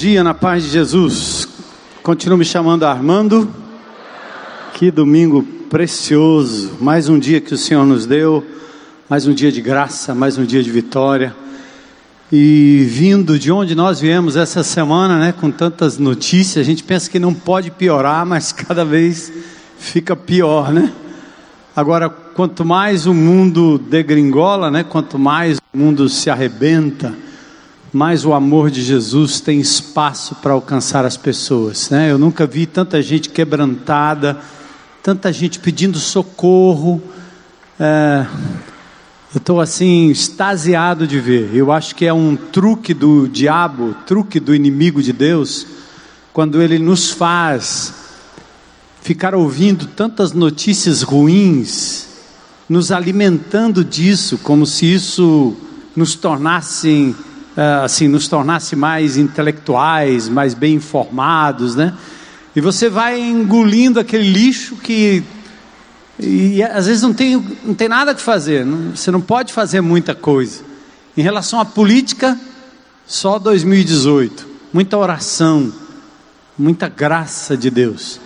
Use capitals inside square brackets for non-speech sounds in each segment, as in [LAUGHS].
Dia na paz de Jesus. Continuo me chamando Armando. Que domingo precioso. Mais um dia que o Senhor nos deu. Mais um dia de graça, mais um dia de vitória. E vindo de onde nós viemos essa semana, né, com tantas notícias, a gente pensa que não pode piorar, mas [LAUGHS] cada vez fica pior, né? Agora, quanto mais o mundo degringola, né, quanto mais o mundo se arrebenta, mais o amor de Jesus tem espaço para alcançar as pessoas. Né? Eu nunca vi tanta gente quebrantada, tanta gente pedindo socorro. É, eu estou assim, extasiado de ver. Eu acho que é um truque do diabo, truque do inimigo de Deus, quando ele nos faz ficar ouvindo tantas notícias ruins, nos alimentando disso, como se isso nos tornasse assim, nos tornasse mais intelectuais, mais bem informados, né? E você vai engolindo aquele lixo que e às vezes não tem, não tem nada que fazer, não, você não pode fazer muita coisa. Em relação à política, só 2018, muita oração, muita graça de Deus.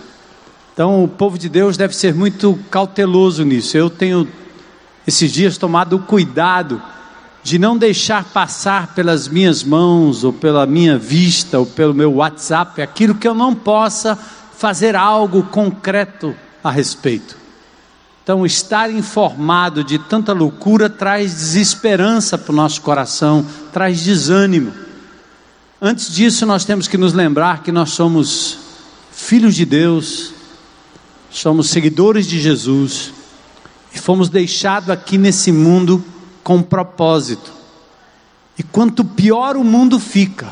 Então o povo de Deus deve ser muito cauteloso nisso. Eu tenho esses dias tomado cuidado de não deixar passar pelas minhas mãos, ou pela minha vista, ou pelo meu WhatsApp, aquilo que eu não possa fazer algo concreto a respeito. Então, estar informado de tanta loucura traz desesperança para o nosso coração, traz desânimo. Antes disso, nós temos que nos lembrar que nós somos filhos de Deus, somos seguidores de Jesus e fomos deixados aqui nesse mundo com propósito. E quanto pior o mundo fica,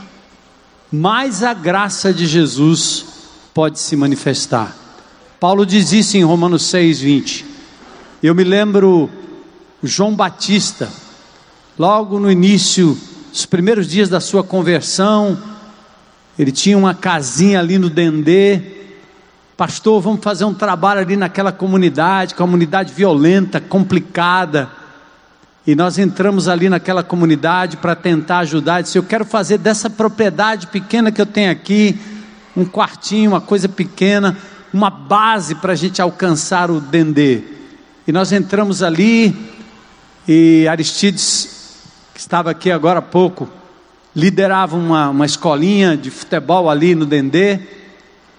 mais a graça de Jesus pode se manifestar. Paulo diz isso em Romanos 6:20. Eu me lembro João Batista, logo no início, os primeiros dias da sua conversão, ele tinha uma casinha ali no Dendê. Pastor, vamos fazer um trabalho ali naquela comunidade, comunidade violenta, complicada. E nós entramos ali naquela comunidade para tentar ajudar. disse: Eu quero fazer dessa propriedade pequena que eu tenho aqui, um quartinho, uma coisa pequena, uma base para a gente alcançar o Dendê. E nós entramos ali, e Aristides, que estava aqui agora há pouco, liderava uma, uma escolinha de futebol ali no Dendê.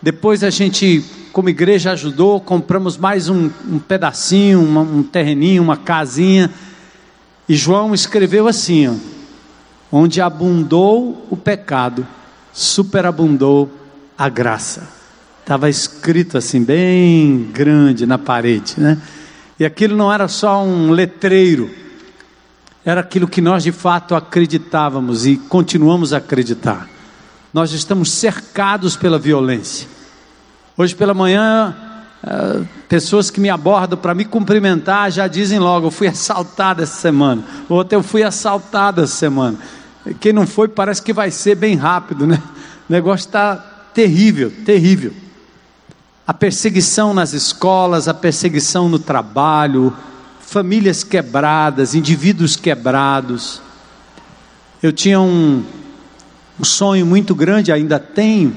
Depois a gente, como igreja, ajudou, compramos mais um, um pedacinho, um terreninho, uma casinha e João escreveu assim: ó, onde abundou o pecado, superabundou a graça. Estava escrito assim, bem grande na parede, né? E aquilo não era só um letreiro, era aquilo que nós de fato acreditávamos e continuamos a acreditar. Nós estamos cercados pela violência. Hoje pela manhã pessoas que me abordam para me cumprimentar já dizem logo: eu fui assaltado essa semana. Outra, eu fui assaltado essa semana. Quem não foi, parece que vai ser bem rápido, né? O negócio está terrível, terrível. A perseguição nas escolas, a perseguição no trabalho, famílias quebradas, indivíduos quebrados. Eu tinha um, um sonho muito grande, ainda tenho,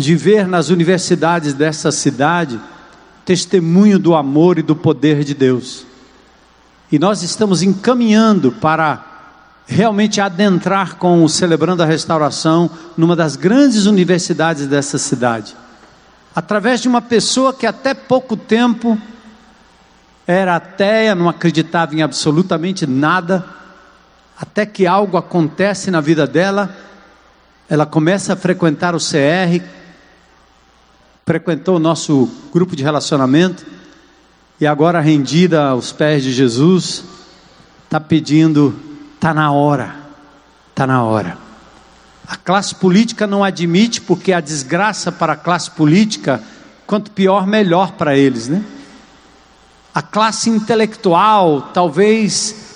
de ver nas universidades dessa cidade testemunho do amor e do poder de Deus. E nós estamos encaminhando para realmente adentrar com o Celebrando a Restauração numa das grandes universidades dessa cidade. Através de uma pessoa que até pouco tempo era ateia, não acreditava em absolutamente nada, até que algo acontece na vida dela, ela começa a frequentar o CR, frequentou o nosso grupo de relacionamento e agora rendida aos pés de Jesus, está pedindo, está na hora, está na hora. A classe política não admite, porque a desgraça para a classe política, quanto pior, melhor para eles, né? A classe intelectual, talvez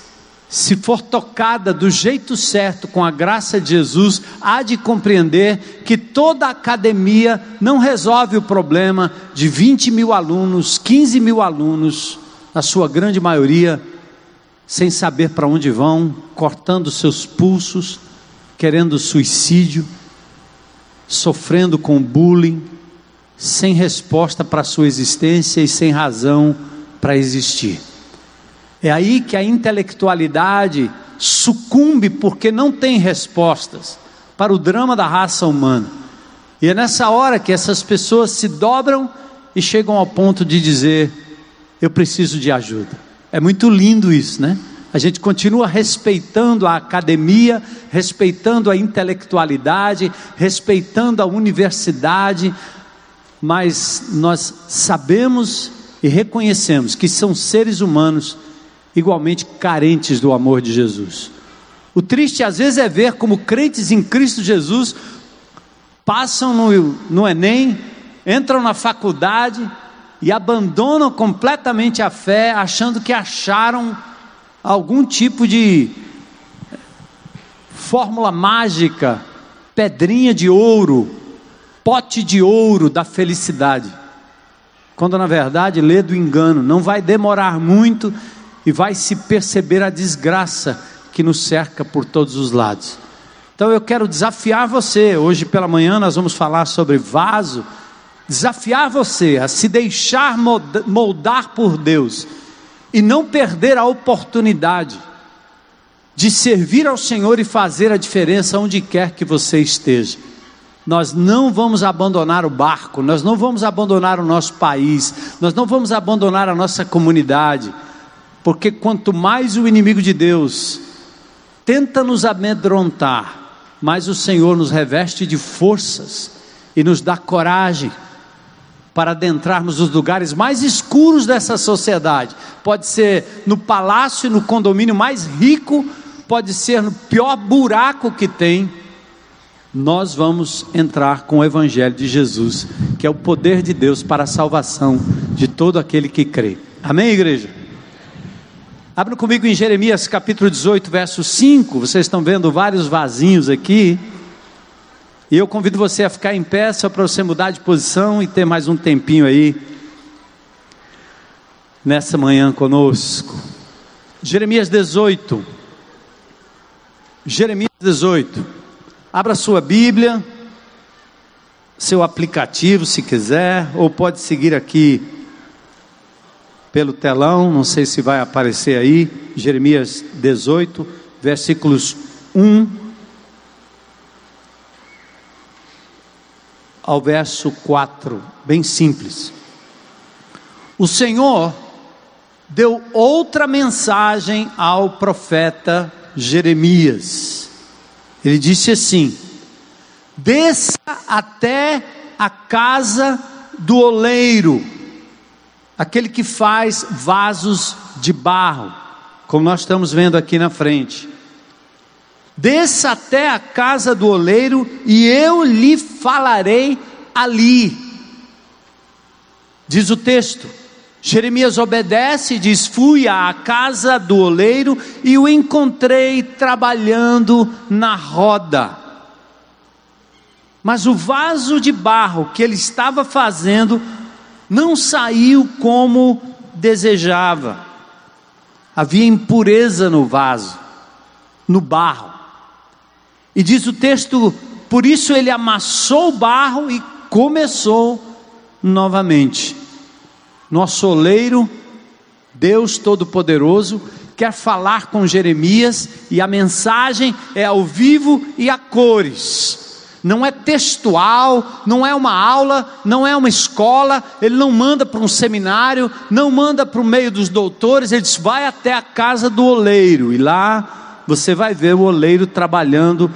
se for tocada do jeito certo, com a graça de Jesus, há de compreender que toda academia não resolve o problema de 20 mil alunos, 15 mil alunos, na sua grande maioria, sem saber para onde vão, cortando seus pulsos, querendo suicídio, sofrendo com bullying, sem resposta para sua existência e sem razão para existir. É aí que a intelectualidade sucumbe porque não tem respostas para o drama da raça humana. E é nessa hora que essas pessoas se dobram e chegam ao ponto de dizer: Eu preciso de ajuda. É muito lindo isso, né? A gente continua respeitando a academia, respeitando a intelectualidade, respeitando a universidade, mas nós sabemos e reconhecemos que são seres humanos igualmente carentes do amor de Jesus. O triste às vezes é ver como crentes em Cristo Jesus passam no, no Enem, entram na faculdade e abandonam completamente a fé, achando que acharam algum tipo de fórmula mágica, pedrinha de ouro, pote de ouro da felicidade. Quando na verdade lê do engano, não vai demorar muito e vai se perceber a desgraça que nos cerca por todos os lados. Então eu quero desafiar você, hoje pela manhã nós vamos falar sobre vaso, desafiar você a se deixar moldar por Deus e não perder a oportunidade de servir ao Senhor e fazer a diferença onde quer que você esteja. Nós não vamos abandonar o barco, nós não vamos abandonar o nosso país, nós não vamos abandonar a nossa comunidade porque quanto mais o inimigo de Deus tenta nos amedrontar, mais o Senhor nos reveste de forças e nos dá coragem para adentrarmos os lugares mais escuros dessa sociedade. Pode ser no palácio, no condomínio mais rico, pode ser no pior buraco que tem. Nós vamos entrar com o Evangelho de Jesus, que é o poder de Deus para a salvação de todo aquele que crê. Amém, igreja? Abra comigo em Jeremias capítulo 18, verso 5. Vocês estão vendo vários vasinhos aqui. E eu convido você a ficar em pé só para você mudar de posição e ter mais um tempinho aí nessa manhã conosco. Jeremias 18. Jeremias 18. Abra sua Bíblia, seu aplicativo, se quiser, ou pode seguir aqui pelo telão, não sei se vai aparecer aí, Jeremias 18, versículos 1 ao verso 4, bem simples. O Senhor deu outra mensagem ao profeta Jeremias. Ele disse assim: Desça até a casa do oleiro aquele que faz vasos de barro, como nós estamos vendo aqui na frente. Desça até a casa do oleiro e eu lhe falarei ali. Diz o texto. Jeremias obedece e diz: Fui à casa do oleiro e o encontrei trabalhando na roda. Mas o vaso de barro que ele estava fazendo não saiu como desejava. Havia impureza no vaso, no barro. E diz o texto: por isso ele amassou o barro e começou novamente. Nosso oleiro, Deus Todo-Poderoso, quer falar com Jeremias e a mensagem é ao vivo e a cores não é textual, não é uma aula, não é uma escola, ele não manda para um seminário, não manda para o meio dos doutores, ele diz: vai até a casa do oleiro, e lá você vai ver o oleiro trabalhando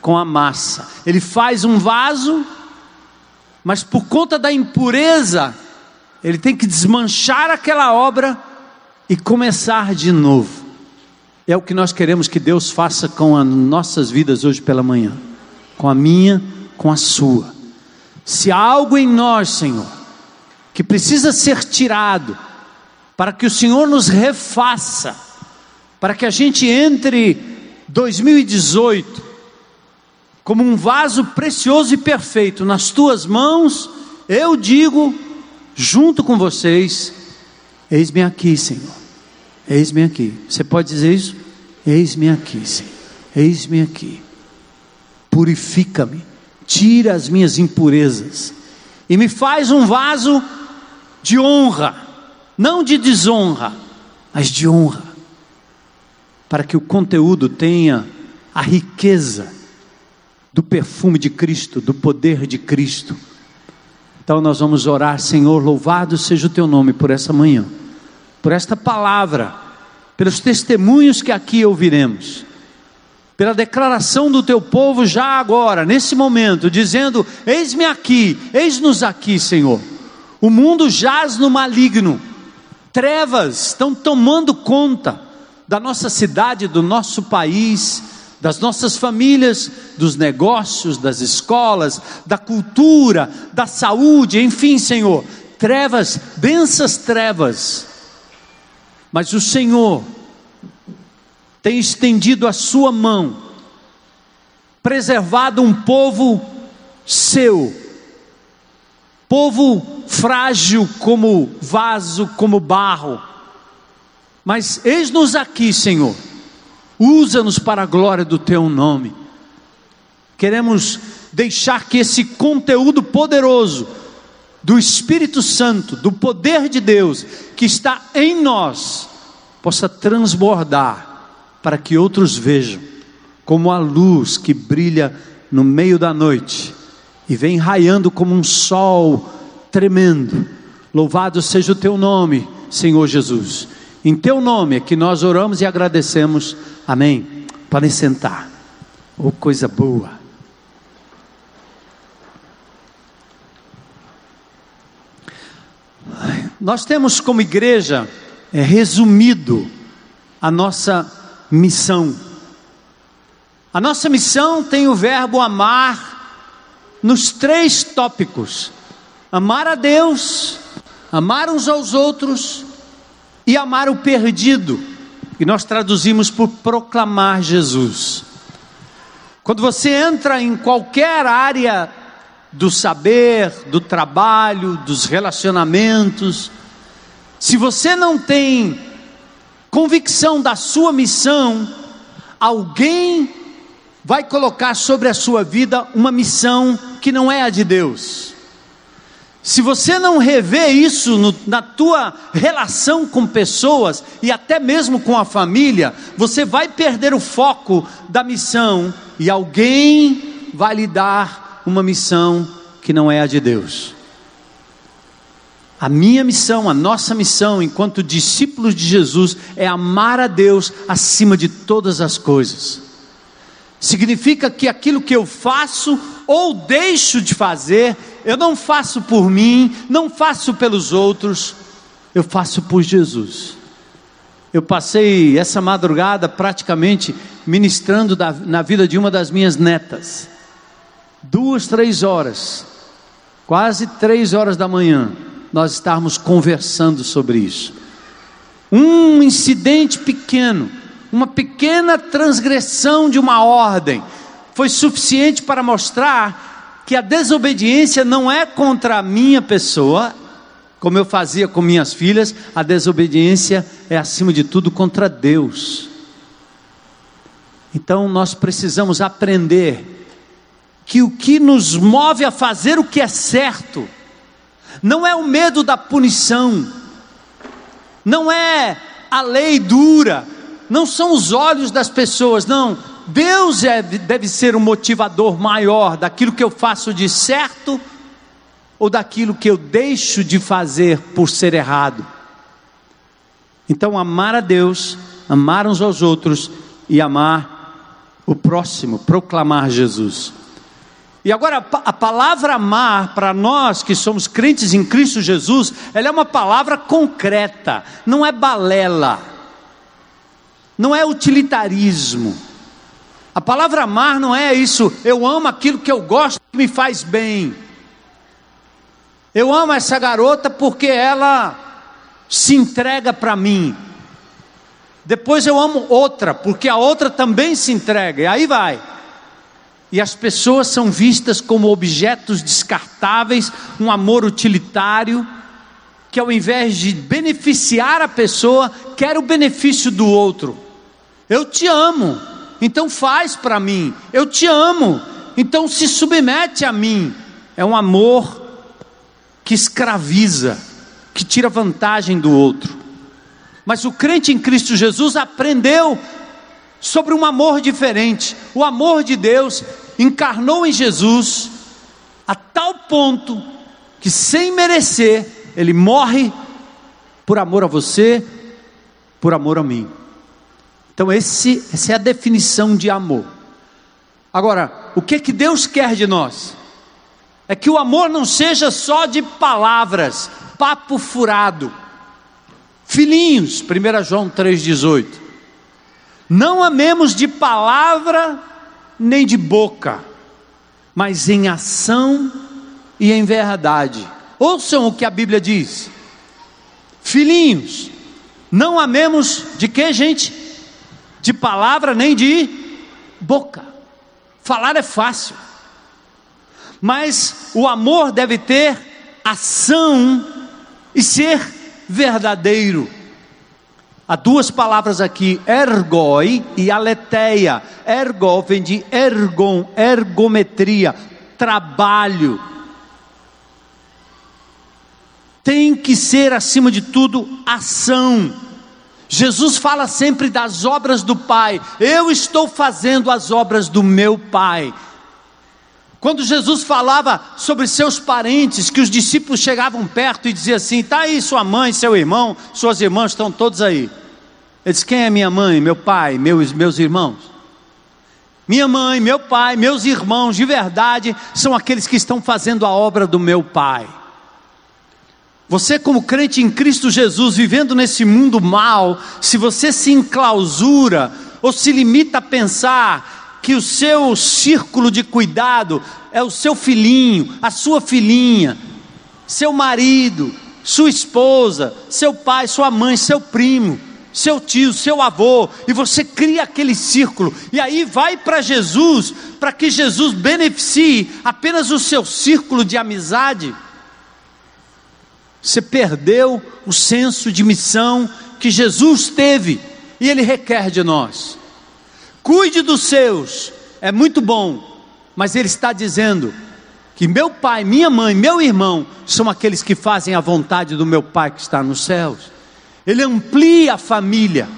com a massa. Ele faz um vaso, mas por conta da impureza, ele tem que desmanchar aquela obra e começar de novo. É o que nós queremos que Deus faça com as nossas vidas hoje pela manhã com a minha, com a sua. Se há algo em nós, Senhor, que precisa ser tirado, para que o Senhor nos refaça, para que a gente entre 2018 como um vaso precioso e perfeito nas tuas mãos, eu digo, junto com vocês: Eis-me aqui, Senhor, eis-me aqui. Você pode dizer isso? Eis-me aqui, Senhor, eis-me aqui. Purifica-me, tira as minhas impurezas e me faz um vaso de honra, não de desonra, mas de honra, para que o conteúdo tenha a riqueza do perfume de Cristo, do poder de Cristo. Então nós vamos orar, Senhor, louvado seja o teu nome por essa manhã, por esta palavra, pelos testemunhos que aqui ouviremos pela declaração do teu povo já agora, nesse momento, dizendo: Eis-me aqui, eis-nos aqui, Senhor. O mundo jaz no maligno, trevas estão tomando conta da nossa cidade, do nosso país, das nossas famílias, dos negócios, das escolas, da cultura, da saúde, enfim, Senhor, trevas, densas trevas. Mas o Senhor tem estendido a sua mão, preservado um povo seu, povo frágil como vaso, como barro. Mas eis-nos aqui, Senhor, usa-nos para a glória do teu nome. Queremos deixar que esse conteúdo poderoso do Espírito Santo, do poder de Deus que está em nós, possa transbordar para que outros vejam, como a luz que brilha no meio da noite e vem raiando como um sol tremendo. Louvado seja o teu nome, Senhor Jesus. Em teu nome é que nós oramos e agradecemos. Amém. Podem sentar. Oh, coisa boa. Nós temos como igreja é, resumido a nossa missão. A nossa missão tem o verbo amar nos três tópicos: amar a Deus, amar uns aos outros e amar o perdido. E nós traduzimos por proclamar Jesus. Quando você entra em qualquer área do saber, do trabalho, dos relacionamentos, se você não tem convicção da sua missão, alguém vai colocar sobre a sua vida uma missão que não é a de Deus. Se você não rever isso no, na tua relação com pessoas e até mesmo com a família, você vai perder o foco da missão e alguém vai lhe dar uma missão que não é a de Deus. A minha missão, a nossa missão, enquanto discípulos de Jesus, é amar a Deus acima de todas as coisas. Significa que aquilo que eu faço ou deixo de fazer, eu não faço por mim, não faço pelos outros, eu faço por Jesus. Eu passei essa madrugada praticamente ministrando na vida de uma das minhas netas. Duas, três horas, quase três horas da manhã nós estarmos conversando sobre isso. Um incidente pequeno, uma pequena transgressão de uma ordem, foi suficiente para mostrar que a desobediência não é contra a minha pessoa, como eu fazia com minhas filhas, a desobediência é acima de tudo contra Deus. Então nós precisamos aprender que o que nos move a fazer o que é certo, não é o medo da punição, não é a lei dura, não são os olhos das pessoas, não. Deus é, deve ser o motivador maior daquilo que eu faço de certo ou daquilo que eu deixo de fazer por ser errado. Então, amar a Deus, amar uns aos outros e amar o próximo, proclamar Jesus. E agora, a palavra amar, para nós que somos crentes em Cristo Jesus, ela é uma palavra concreta, não é balela, não é utilitarismo. A palavra amar não é isso, eu amo aquilo que eu gosto que me faz bem. Eu amo essa garota porque ela se entrega para mim. Depois eu amo outra, porque a outra também se entrega, e aí vai e as pessoas são vistas como objetos descartáveis, um amor utilitário, que ao invés de beneficiar a pessoa, quer o benefício do outro. Eu te amo, então faz para mim. Eu te amo, então se submete a mim. É um amor que escraviza, que tira vantagem do outro. Mas o crente em Cristo Jesus aprendeu sobre um amor diferente. O amor de Deus encarnou em Jesus a tal ponto que, sem merecer, ele morre por amor a você, por amor a mim. Então, esse, essa é a definição de amor. Agora, o que que Deus quer de nós? É que o amor não seja só de palavras, papo furado. Filhinhos, 1 João 3,18. Não amemos de palavra nem de boca, mas em ação e em verdade. Ouçam o que a Bíblia diz. Filhinhos, não amemos de que, gente? De palavra nem de boca. Falar é fácil, mas o amor deve ter ação e ser verdadeiro. Há duas palavras aqui, ergoi e aletheia. Ergo vem de ergon, ergometria, trabalho. Tem que ser, acima de tudo, ação. Jesus fala sempre das obras do Pai. Eu estou fazendo as obras do meu Pai. Quando Jesus falava sobre seus parentes, que os discípulos chegavam perto e diziam assim: está aí sua mãe, seu irmão, suas irmãs estão todos aí. Ele disse: quem é minha mãe, meu pai, meus, meus irmãos? Minha mãe, meu pai, meus irmãos, de verdade, são aqueles que estão fazendo a obra do meu pai. Você, como crente em Cristo Jesus, vivendo nesse mundo mal, se você se enclausura ou se limita a pensar que o seu círculo de cuidado é o seu filhinho, a sua filhinha, seu marido, sua esposa, seu pai, sua mãe, seu primo, seu tio, seu avô, e você cria aquele círculo, e aí vai para Jesus, para que Jesus beneficie apenas o seu círculo de amizade. Você perdeu o senso de missão que Jesus teve e Ele requer de nós. Cuide dos seus, é muito bom, mas Ele está dizendo que meu pai, minha mãe, meu irmão são aqueles que fazem a vontade do meu Pai que está nos céus. Ele amplia a família.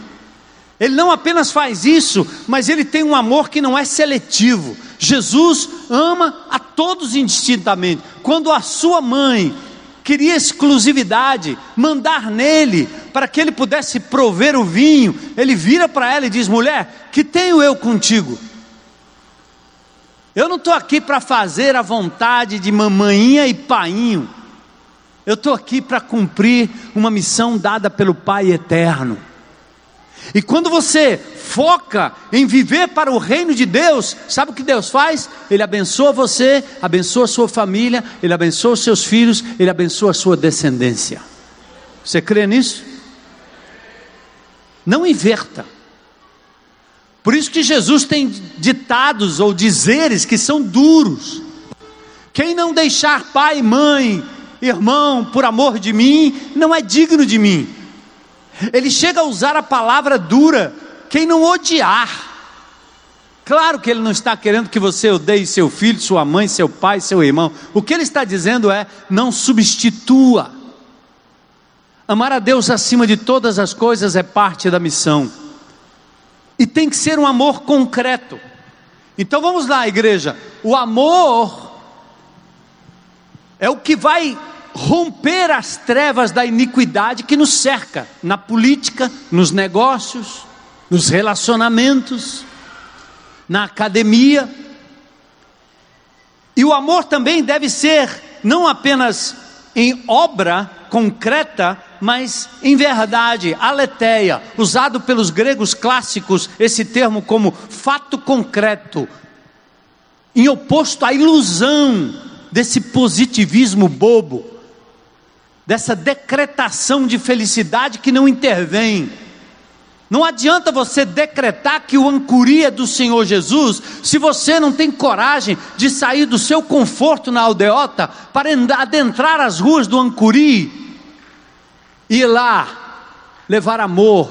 Ele não apenas faz isso, mas ele tem um amor que não é seletivo. Jesus ama a todos indistintamente. Quando a sua mãe queria exclusividade, mandar nele, para que ele pudesse prover o vinho. Ele vira para ela e diz: Mulher, que tenho eu contigo? Eu não estou aqui para fazer a vontade de mamainha e painho. Eu estou aqui para cumprir uma missão dada pelo Pai eterno. E quando você foca em viver para o reino de Deus, sabe o que Deus faz? Ele abençoa você, abençoa sua família, ele abençoa os seus filhos, ele abençoa a sua descendência. Você crê nisso? Não inverta. Por isso que Jesus tem ditados ou dizeres que são duros. Quem não deixar pai, mãe, irmão, por amor de mim, não é digno de mim. Ele chega a usar a palavra dura, quem não odiar. Claro que ele não está querendo que você odeie seu filho, sua mãe, seu pai, seu irmão. O que ele está dizendo é: não substitua. Amar a Deus acima de todas as coisas é parte da missão. E tem que ser um amor concreto. Então vamos lá, igreja. O amor é o que vai romper as trevas da iniquidade que nos cerca na política, nos negócios, nos relacionamentos, na academia. E o amor também deve ser não apenas em obra concreta, mas em verdade, aletheia, usado pelos gregos clássicos esse termo como fato concreto, em oposto à ilusão desse positivismo bobo dessa decretação de felicidade que não intervém. Não adianta você decretar que o ancuri é do Senhor Jesus, se você não tem coragem de sair do seu conforto na aldeota para adentrar as ruas do ancuri e ir lá levar amor,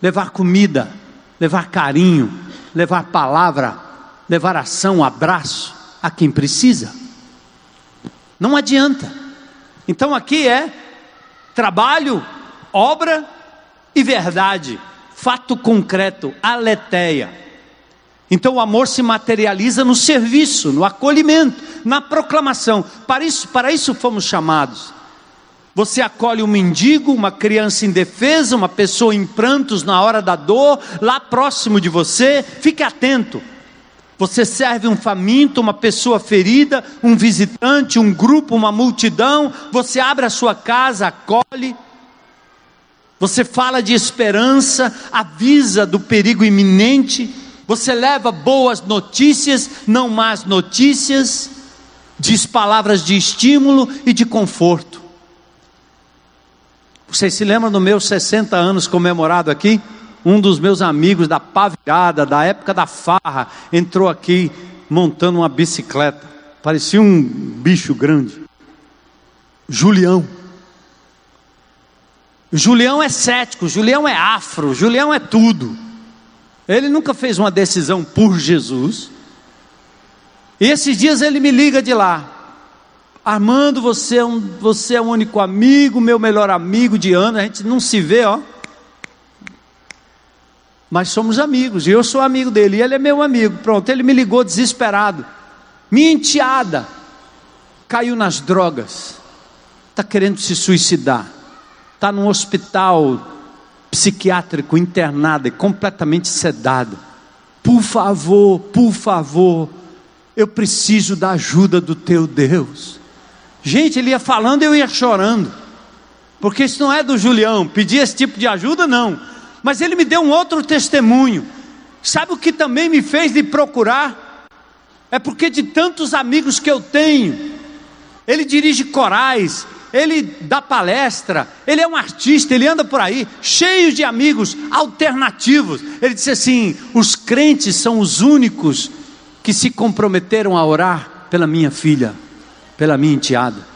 levar comida, levar carinho, levar palavra, levar ação, abraço a quem precisa. Não adianta. Então aqui é trabalho, obra e verdade, fato concreto, aleteia. Então o amor se materializa no serviço, no acolhimento, na proclamação. Para isso, para isso fomos chamados. Você acolhe um mendigo, uma criança indefesa, uma pessoa em prantos na hora da dor, lá próximo de você, fique atento. Você serve um faminto, uma pessoa ferida, um visitante, um grupo, uma multidão. Você abre a sua casa, acolhe. Você fala de esperança, avisa do perigo iminente. Você leva boas notícias, não más notícias. Diz palavras de estímulo e de conforto. Vocês se lembram dos meus 60 anos comemorado aqui? Um dos meus amigos da pavirada, da época da farra, entrou aqui montando uma bicicleta. Parecia um bicho grande. Julião. Julião é cético, Julião é afro, Julião é tudo. Ele nunca fez uma decisão por Jesus. E esses dias ele me liga de lá. Armando, você é, um, você é o único amigo, meu melhor amigo de ano. A gente não se vê, ó mas somos amigos, e eu sou amigo dele, e ele é meu amigo. Pronto, ele me ligou desesperado. Minha enteada caiu nas drogas, está querendo se suicidar, está num hospital psiquiátrico internada e completamente sedada. Por favor, por favor, eu preciso da ajuda do teu Deus. Gente, ele ia falando e eu ia chorando, porque isso não é do Julião, pedir esse tipo de ajuda, não mas ele me deu um outro testemunho. Sabe o que também me fez lhe procurar? É porque de tantos amigos que eu tenho, ele dirige corais, ele dá palestra, ele é um artista, ele anda por aí, cheio de amigos alternativos. Ele disse assim: os crentes são os únicos que se comprometeram a orar pela minha filha, pela minha enteada.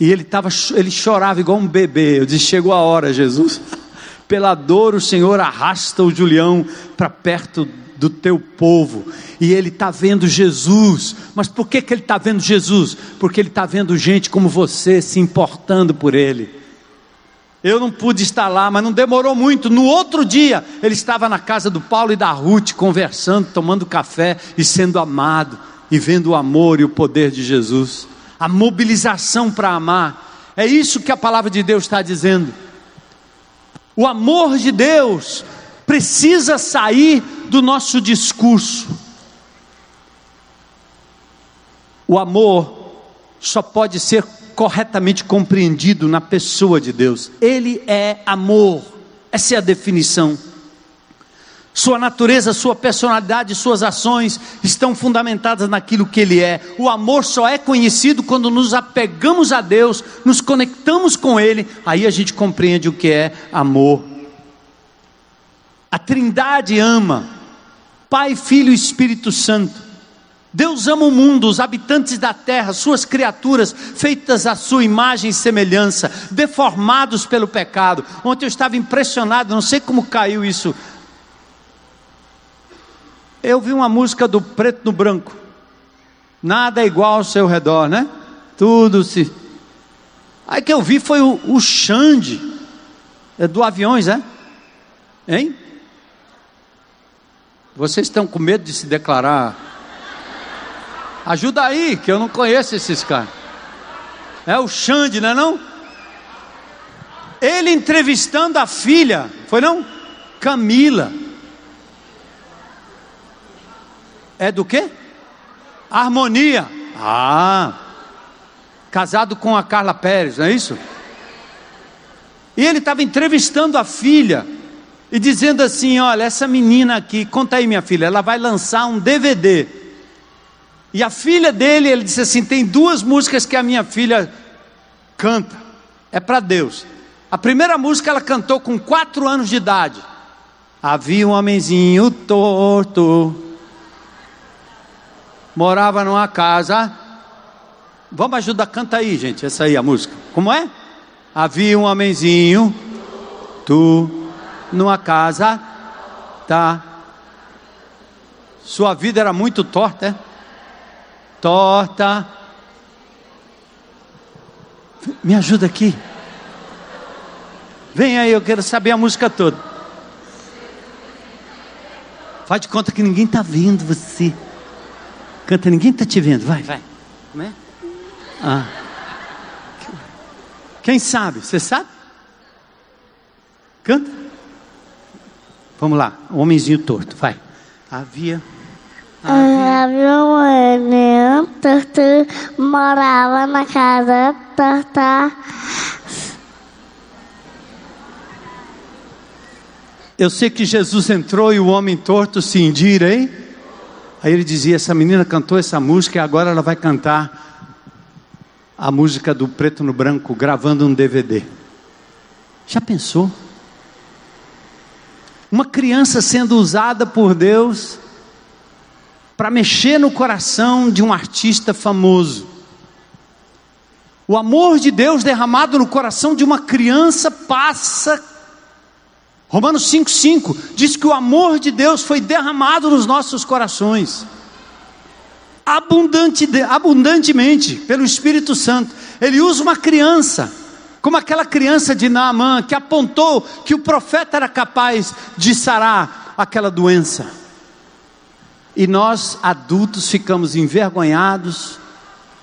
E ele, tava, ele chorava igual um bebê. Eu disse: chegou a hora, Jesus. Pela dor, o Senhor arrasta o Julião para perto do teu povo, e ele está vendo Jesus. Mas por que, que ele está vendo Jesus? Porque ele está vendo gente como você se importando por ele. Eu não pude estar lá, mas não demorou muito. No outro dia, ele estava na casa do Paulo e da Ruth, conversando, tomando café e sendo amado, e vendo o amor e o poder de Jesus, a mobilização para amar. É isso que a palavra de Deus está dizendo. O amor de Deus precisa sair do nosso discurso. O amor só pode ser corretamente compreendido na pessoa de Deus. Ele é amor. Essa é a definição. Sua natureza, sua personalidade, suas ações estão fundamentadas naquilo que Ele é. O amor só é conhecido quando nos apegamos a Deus, nos conectamos com Ele, aí a gente compreende o que é amor. A Trindade ama, Pai, Filho e Espírito Santo. Deus ama o mundo, os habitantes da terra, suas criaturas, feitas à sua imagem e semelhança, deformados pelo pecado. Ontem eu estava impressionado, não sei como caiu isso eu vi uma música do preto no branco. Nada é igual ao seu redor, né? Tudo se. Aí que eu vi foi o, o Xande, é do aviões, é? Hein? Vocês estão com medo de se declarar? Ajuda aí, que eu não conheço esses caras. É o Xande, não é não? Ele entrevistando a filha, foi não? Camila. É do quê? Harmonia. Ah, casado com a Carla Pérez, não é isso? E ele estava entrevistando a filha e dizendo assim: Olha, essa menina aqui, conta aí, minha filha, ela vai lançar um DVD. E a filha dele, ele disse assim: Tem duas músicas que a minha filha canta, é para Deus. A primeira música ela cantou com quatro anos de idade. Havia um homenzinho torto morava numa casa. Vamos ajudar, canta aí, gente, essa aí a música. Como é? Havia um homenzinho, tu, numa casa, tá. Sua vida era muito torta, é? Torta. Me ajuda aqui. Vem aí, eu quero saber a música toda. Faz de conta que ninguém está vendo você. Canta, ninguém está te vendo. Vai, vai. Como é? Ah. Quem sabe? Você sabe? Canta. Vamos lá, o homenzinho torto, vai. Havia. Havia um menino torto, morava na casa torta. Eu sei que Jesus entrou e o homem torto se indira, hein? Aí ele dizia: Essa menina cantou essa música e agora ela vai cantar a música do preto no branco, gravando um DVD. Já pensou? Uma criança sendo usada por Deus para mexer no coração de um artista famoso. O amor de Deus derramado no coração de uma criança passa Romanos 5,5 diz que o amor de Deus foi derramado nos nossos corações, abundante, abundantemente, pelo Espírito Santo. Ele usa uma criança, como aquela criança de Naamã, que apontou que o profeta era capaz de sarar aquela doença. E nós, adultos, ficamos envergonhados,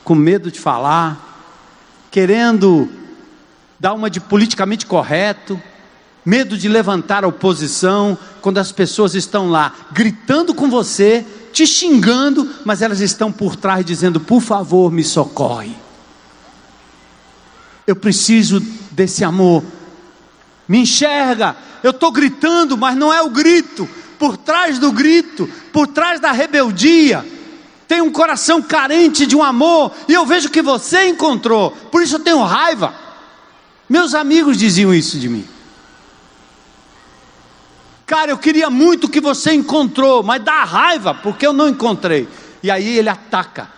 com medo de falar, querendo dar uma de politicamente correto, medo de levantar a oposição, quando as pessoas estão lá gritando com você, te xingando, mas elas estão por trás dizendo: por favor, me socorre. Eu preciso desse amor. Me enxerga, eu estou gritando, mas não é o grito. Por trás do grito, por trás da rebeldia, tem um coração carente de um amor, e eu vejo que você encontrou, por isso eu tenho raiva. Meus amigos diziam isso de mim. Cara, eu queria muito que você encontrou, mas dá raiva porque eu não encontrei. E aí ele ataca.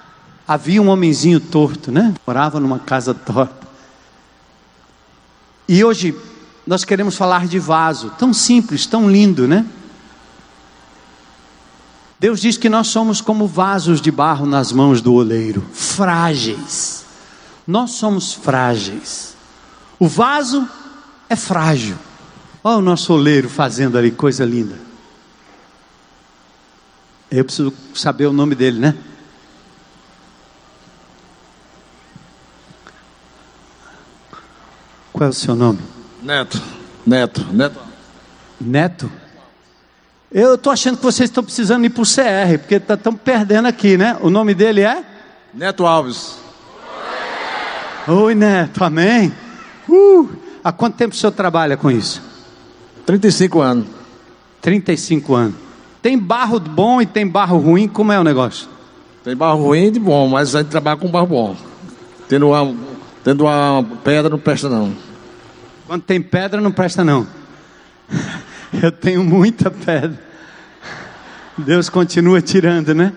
Havia um homenzinho torto, né? Morava numa casa torta. E hoje nós queremos falar de vaso, tão simples, tão lindo, né? Deus diz que nós somos como vasos de barro nas mãos do oleiro, frágeis. Nós somos frágeis. O vaso é frágil. Olha o nosso oleiro fazendo ali, coisa linda. Eu preciso saber o nome dele, né? Qual é o seu nome? Neto. Neto. Neto. Neto? Eu estou achando que vocês estão precisando ir para o CR, porque estão tá, perdendo aqui, né? O nome dele é? Neto Alves. Oi, Neto, amém? Uh, há quanto tempo o senhor trabalha com isso? 35 anos. 35 anos. Tem barro bom e tem barro ruim, como é o negócio? Tem barro ruim e de bom, mas a gente trabalha com barro bom. Tendo uma, tendo uma pedra não presta não. Quando tem pedra não presta não. [LAUGHS] Eu tenho muita pedra. Deus continua tirando, né?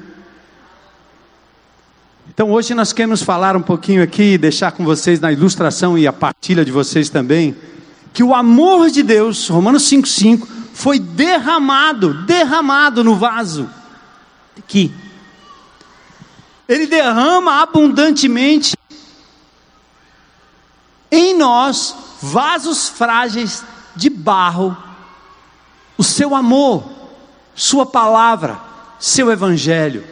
Então hoje nós queremos falar um pouquinho aqui, deixar com vocês na ilustração e a partilha de vocês também que o amor de Deus, Romanos 5,5, foi derramado, derramado no vaso. Aqui. Ele derrama abundantemente em nós, vasos frágeis de barro, o seu amor, sua palavra, seu evangelho.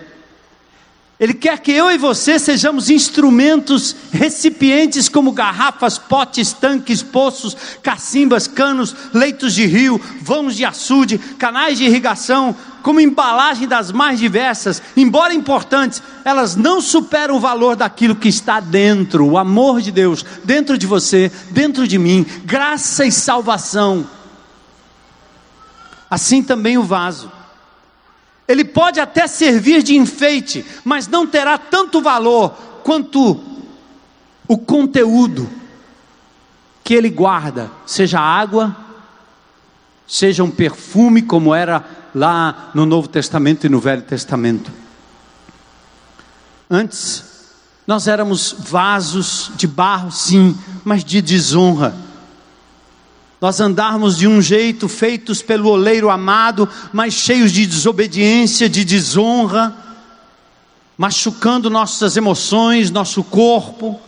Ele quer que eu e você sejamos instrumentos, recipientes como garrafas, potes, tanques, poços, cacimbas, canos, leitos de rio, vãos de açude, canais de irrigação, como embalagem das mais diversas, embora importantes, elas não superam o valor daquilo que está dentro, o amor de Deus, dentro de você, dentro de mim, graça e salvação. Assim também o vaso. Ele pode até servir de enfeite, mas não terá tanto valor quanto o conteúdo que ele guarda, seja água, seja um perfume, como era lá no Novo Testamento e no Velho Testamento. Antes, nós éramos vasos de barro, sim, mas de desonra. Nós andarmos de um jeito, feitos pelo oleiro amado, mas cheios de desobediência, de desonra, machucando nossas emoções, nosso corpo,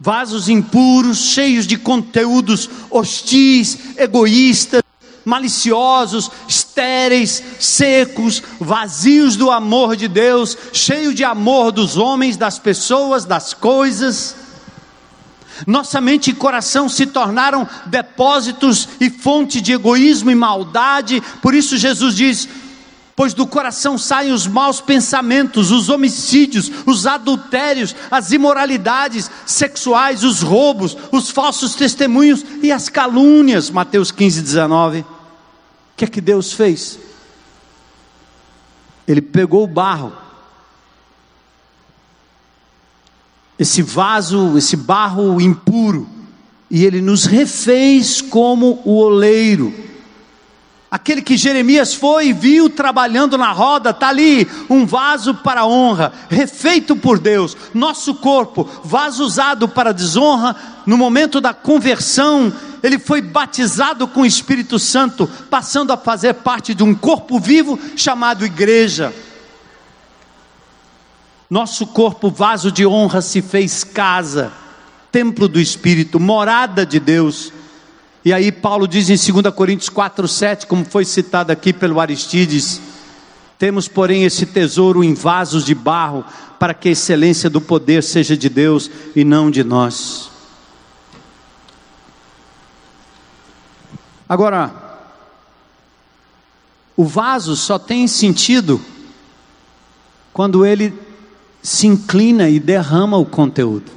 vasos impuros, cheios de conteúdos hostis, egoístas, maliciosos, estéreis, secos, vazios do amor de Deus, cheio de amor dos homens, das pessoas, das coisas. Nossa mente e coração se tornaram depósitos e fonte de egoísmo e maldade, por isso Jesus diz: pois do coração saem os maus pensamentos, os homicídios, os adultérios, as imoralidades sexuais, os roubos, os falsos testemunhos e as calúnias. Mateus 15, 19. O que é que Deus fez? Ele pegou o barro, esse vaso, esse barro impuro, e ele nos refez como o oleiro. Aquele que Jeremias foi e viu trabalhando na roda, está ali, um vaso para honra, refeito por Deus, nosso corpo, vaso usado para desonra, no momento da conversão, ele foi batizado com o Espírito Santo, passando a fazer parte de um corpo vivo chamado igreja. Nosso corpo, vaso de honra, se fez casa, templo do Espírito, morada de Deus e aí Paulo diz em 2 Coríntios 4, 7, como foi citado aqui pelo Aristides, temos, porém, esse tesouro em vasos de barro, para que a excelência do poder seja de Deus e não de nós. Agora, o vaso só tem sentido quando ele se inclina e derrama o conteúdo.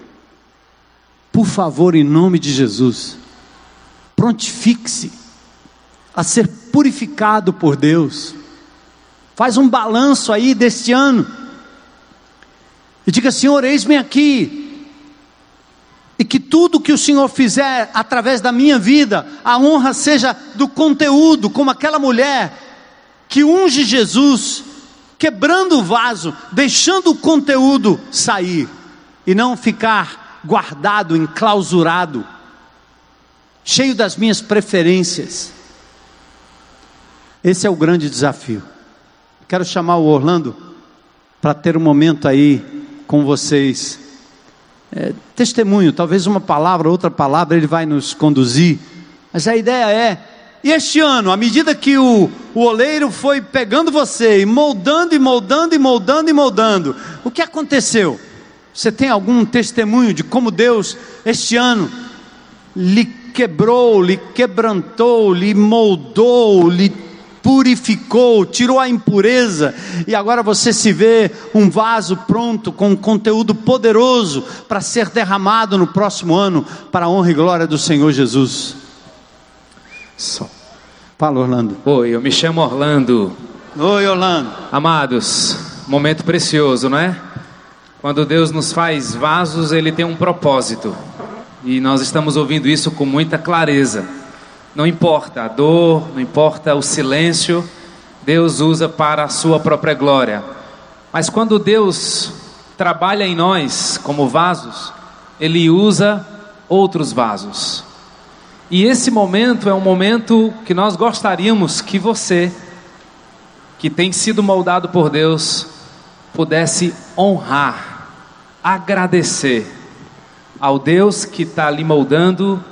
Por favor, em nome de Jesus, prontifique-se a ser purificado por Deus. Faz um balanço aí deste ano. E diga: Senhor, eis-me aqui. E que tudo que o Senhor fizer através da minha vida, a honra seja do conteúdo, como aquela mulher que unge Jesus, quebrando o vaso, deixando o conteúdo sair, e não ficar guardado, enclausurado cheio das minhas preferências. Esse é o grande desafio. Quero chamar o Orlando para ter um momento aí com vocês. É, testemunho, talvez uma palavra, outra palavra, ele vai nos conduzir. Mas a ideia é: e este ano, à medida que o, o oleiro foi pegando você e moldando e moldando e moldando e moldando, o que aconteceu? Você tem algum testemunho de como Deus, este ano, lhe quebrou, lhe quebrantou, lhe moldou, lhe purificou, tirou a impureza, e agora você se vê um vaso pronto com um conteúdo poderoso para ser derramado no próximo ano para a honra e glória do Senhor Jesus. Só. Fala, Orlando. Oi, eu me chamo Orlando. Oi, Orlando. Amados, momento precioso, não é? Quando Deus nos faz vasos, Ele tem um propósito. E nós estamos ouvindo isso com muita clareza. Não importa a dor, não importa o silêncio, Deus usa para a sua própria glória. Mas quando Deus trabalha em nós como vasos, Ele usa outros vasos. E esse momento é um momento que nós gostaríamos que você, que tem sido moldado por Deus, pudesse honrar, agradecer ao Deus que está lhe moldando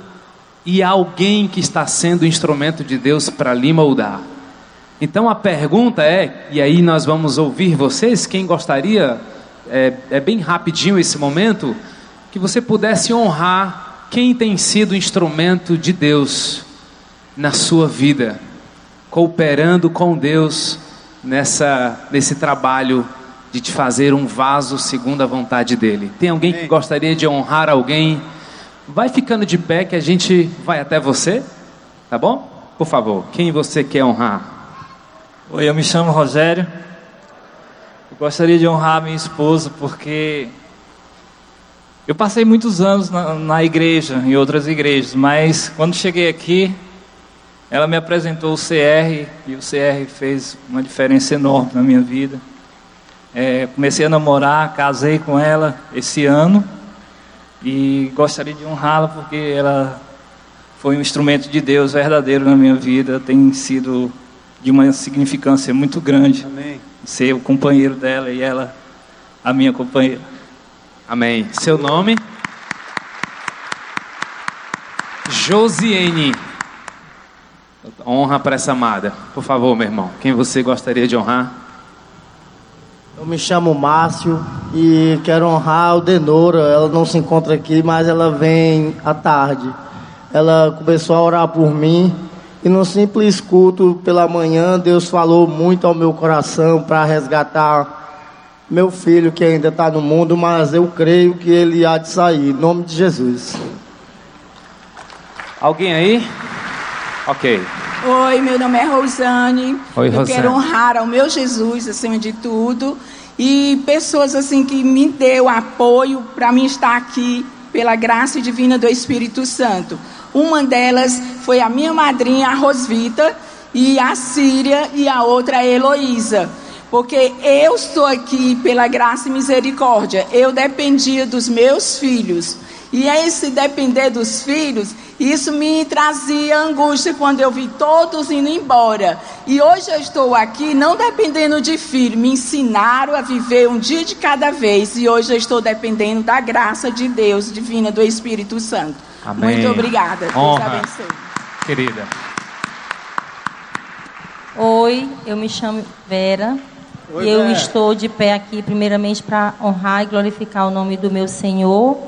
e a alguém que está sendo instrumento de Deus para lhe moldar. Então a pergunta é, e aí nós vamos ouvir vocês, quem gostaria, é, é bem rapidinho esse momento, que você pudesse honrar quem tem sido instrumento de Deus na sua vida, cooperando com Deus nessa, nesse trabalho de te fazer um vaso segundo a vontade dele. Tem alguém que gostaria de honrar alguém? Vai ficando de pé que a gente vai até você, tá bom? Por favor, quem você quer honrar? Oi, eu me chamo Rogério. Eu gostaria de honrar minha esposa porque eu passei muitos anos na, na igreja, em outras igrejas, mas quando cheguei aqui, ela me apresentou o CR e o CR fez uma diferença enorme na minha vida. É, comecei a namorar, casei com ela esse ano e gostaria de honrá-la porque ela foi um instrumento de Deus verdadeiro na minha vida, tem sido de uma significância muito grande. Amém. Ser o companheiro dela e ela a minha companheira. Amém. Seu nome? Josiane. Honra para essa amada. Por favor, meu irmão. Quem você gostaria de honrar? Eu me chamo Márcio e quero honrar o Denora. Ela não se encontra aqui, mas ela vem à tarde. Ela começou a orar por mim e no simples culto pela manhã, Deus falou muito ao meu coração para resgatar meu filho que ainda está no mundo, mas eu creio que ele há de sair. Em nome de Jesus. Alguém aí? Ok. Oi, meu nome é Rosane. Oi, eu Rosane. quero honrar ao meu Jesus acima de tudo e pessoas assim que me deu apoio para mim estar aqui pela graça divina do Espírito Santo. Uma delas foi a minha madrinha, a Rosvita, e a Síria, e a outra a Heloísa. Porque eu estou aqui pela graça e misericórdia. Eu dependia dos meus filhos. E esse depender dos filhos, isso me trazia angústia quando eu vi todos indo embora. E hoje eu estou aqui não dependendo de filho, me ensinaram a viver um dia de cada vez. E hoje eu estou dependendo da graça de Deus, divina do Espírito Santo. Amém. Muito obrigada. Deus Honra. abençoe. Querida. Oi, eu me chamo Vera. E eu Vera. estou de pé aqui, primeiramente, para honrar e glorificar o nome do meu Senhor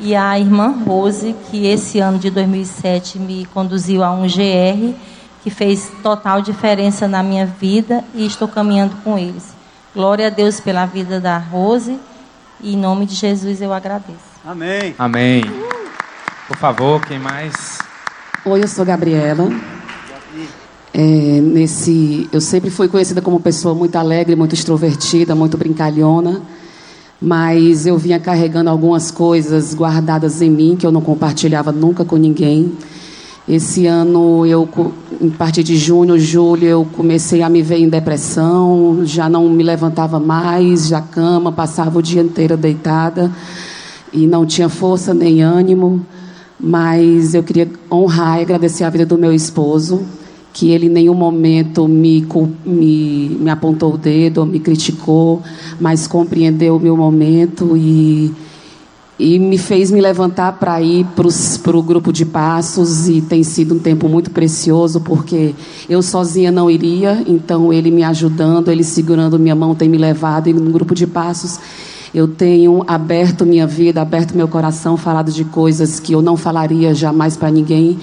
e a irmã Rose, que esse ano de 2007 me conduziu a um GR, que fez total diferença na minha vida e estou caminhando com eles. Glória a Deus pela vida da Rose e em nome de Jesus eu agradeço. Amém. Amém. Por favor, quem mais? Oi, eu sou Gabriela. É, nesse, eu sempre fui conhecida como pessoa muito alegre, muito extrovertida, muito brincalhona, mas eu vinha carregando algumas coisas guardadas em mim que eu não compartilhava nunca com ninguém. Esse ano, eu, a partir de junho, julho, eu comecei a me ver em depressão, já não me levantava mais da cama, passava o dia inteiro deitada e não tinha força nem ânimo. Mas eu queria honrar e agradecer a vida do meu esposo, que ele em nenhum momento me, me, me apontou o dedo, me criticou, mas compreendeu o meu momento e, e me fez me levantar para ir para o grupo de passos e tem sido um tempo muito precioso porque eu sozinha não iria, então ele me ajudando, ele segurando minha mão tem me levado e no grupo de passos eu tenho aberto minha vida, aberto meu coração, falado de coisas que eu não falaria jamais para ninguém.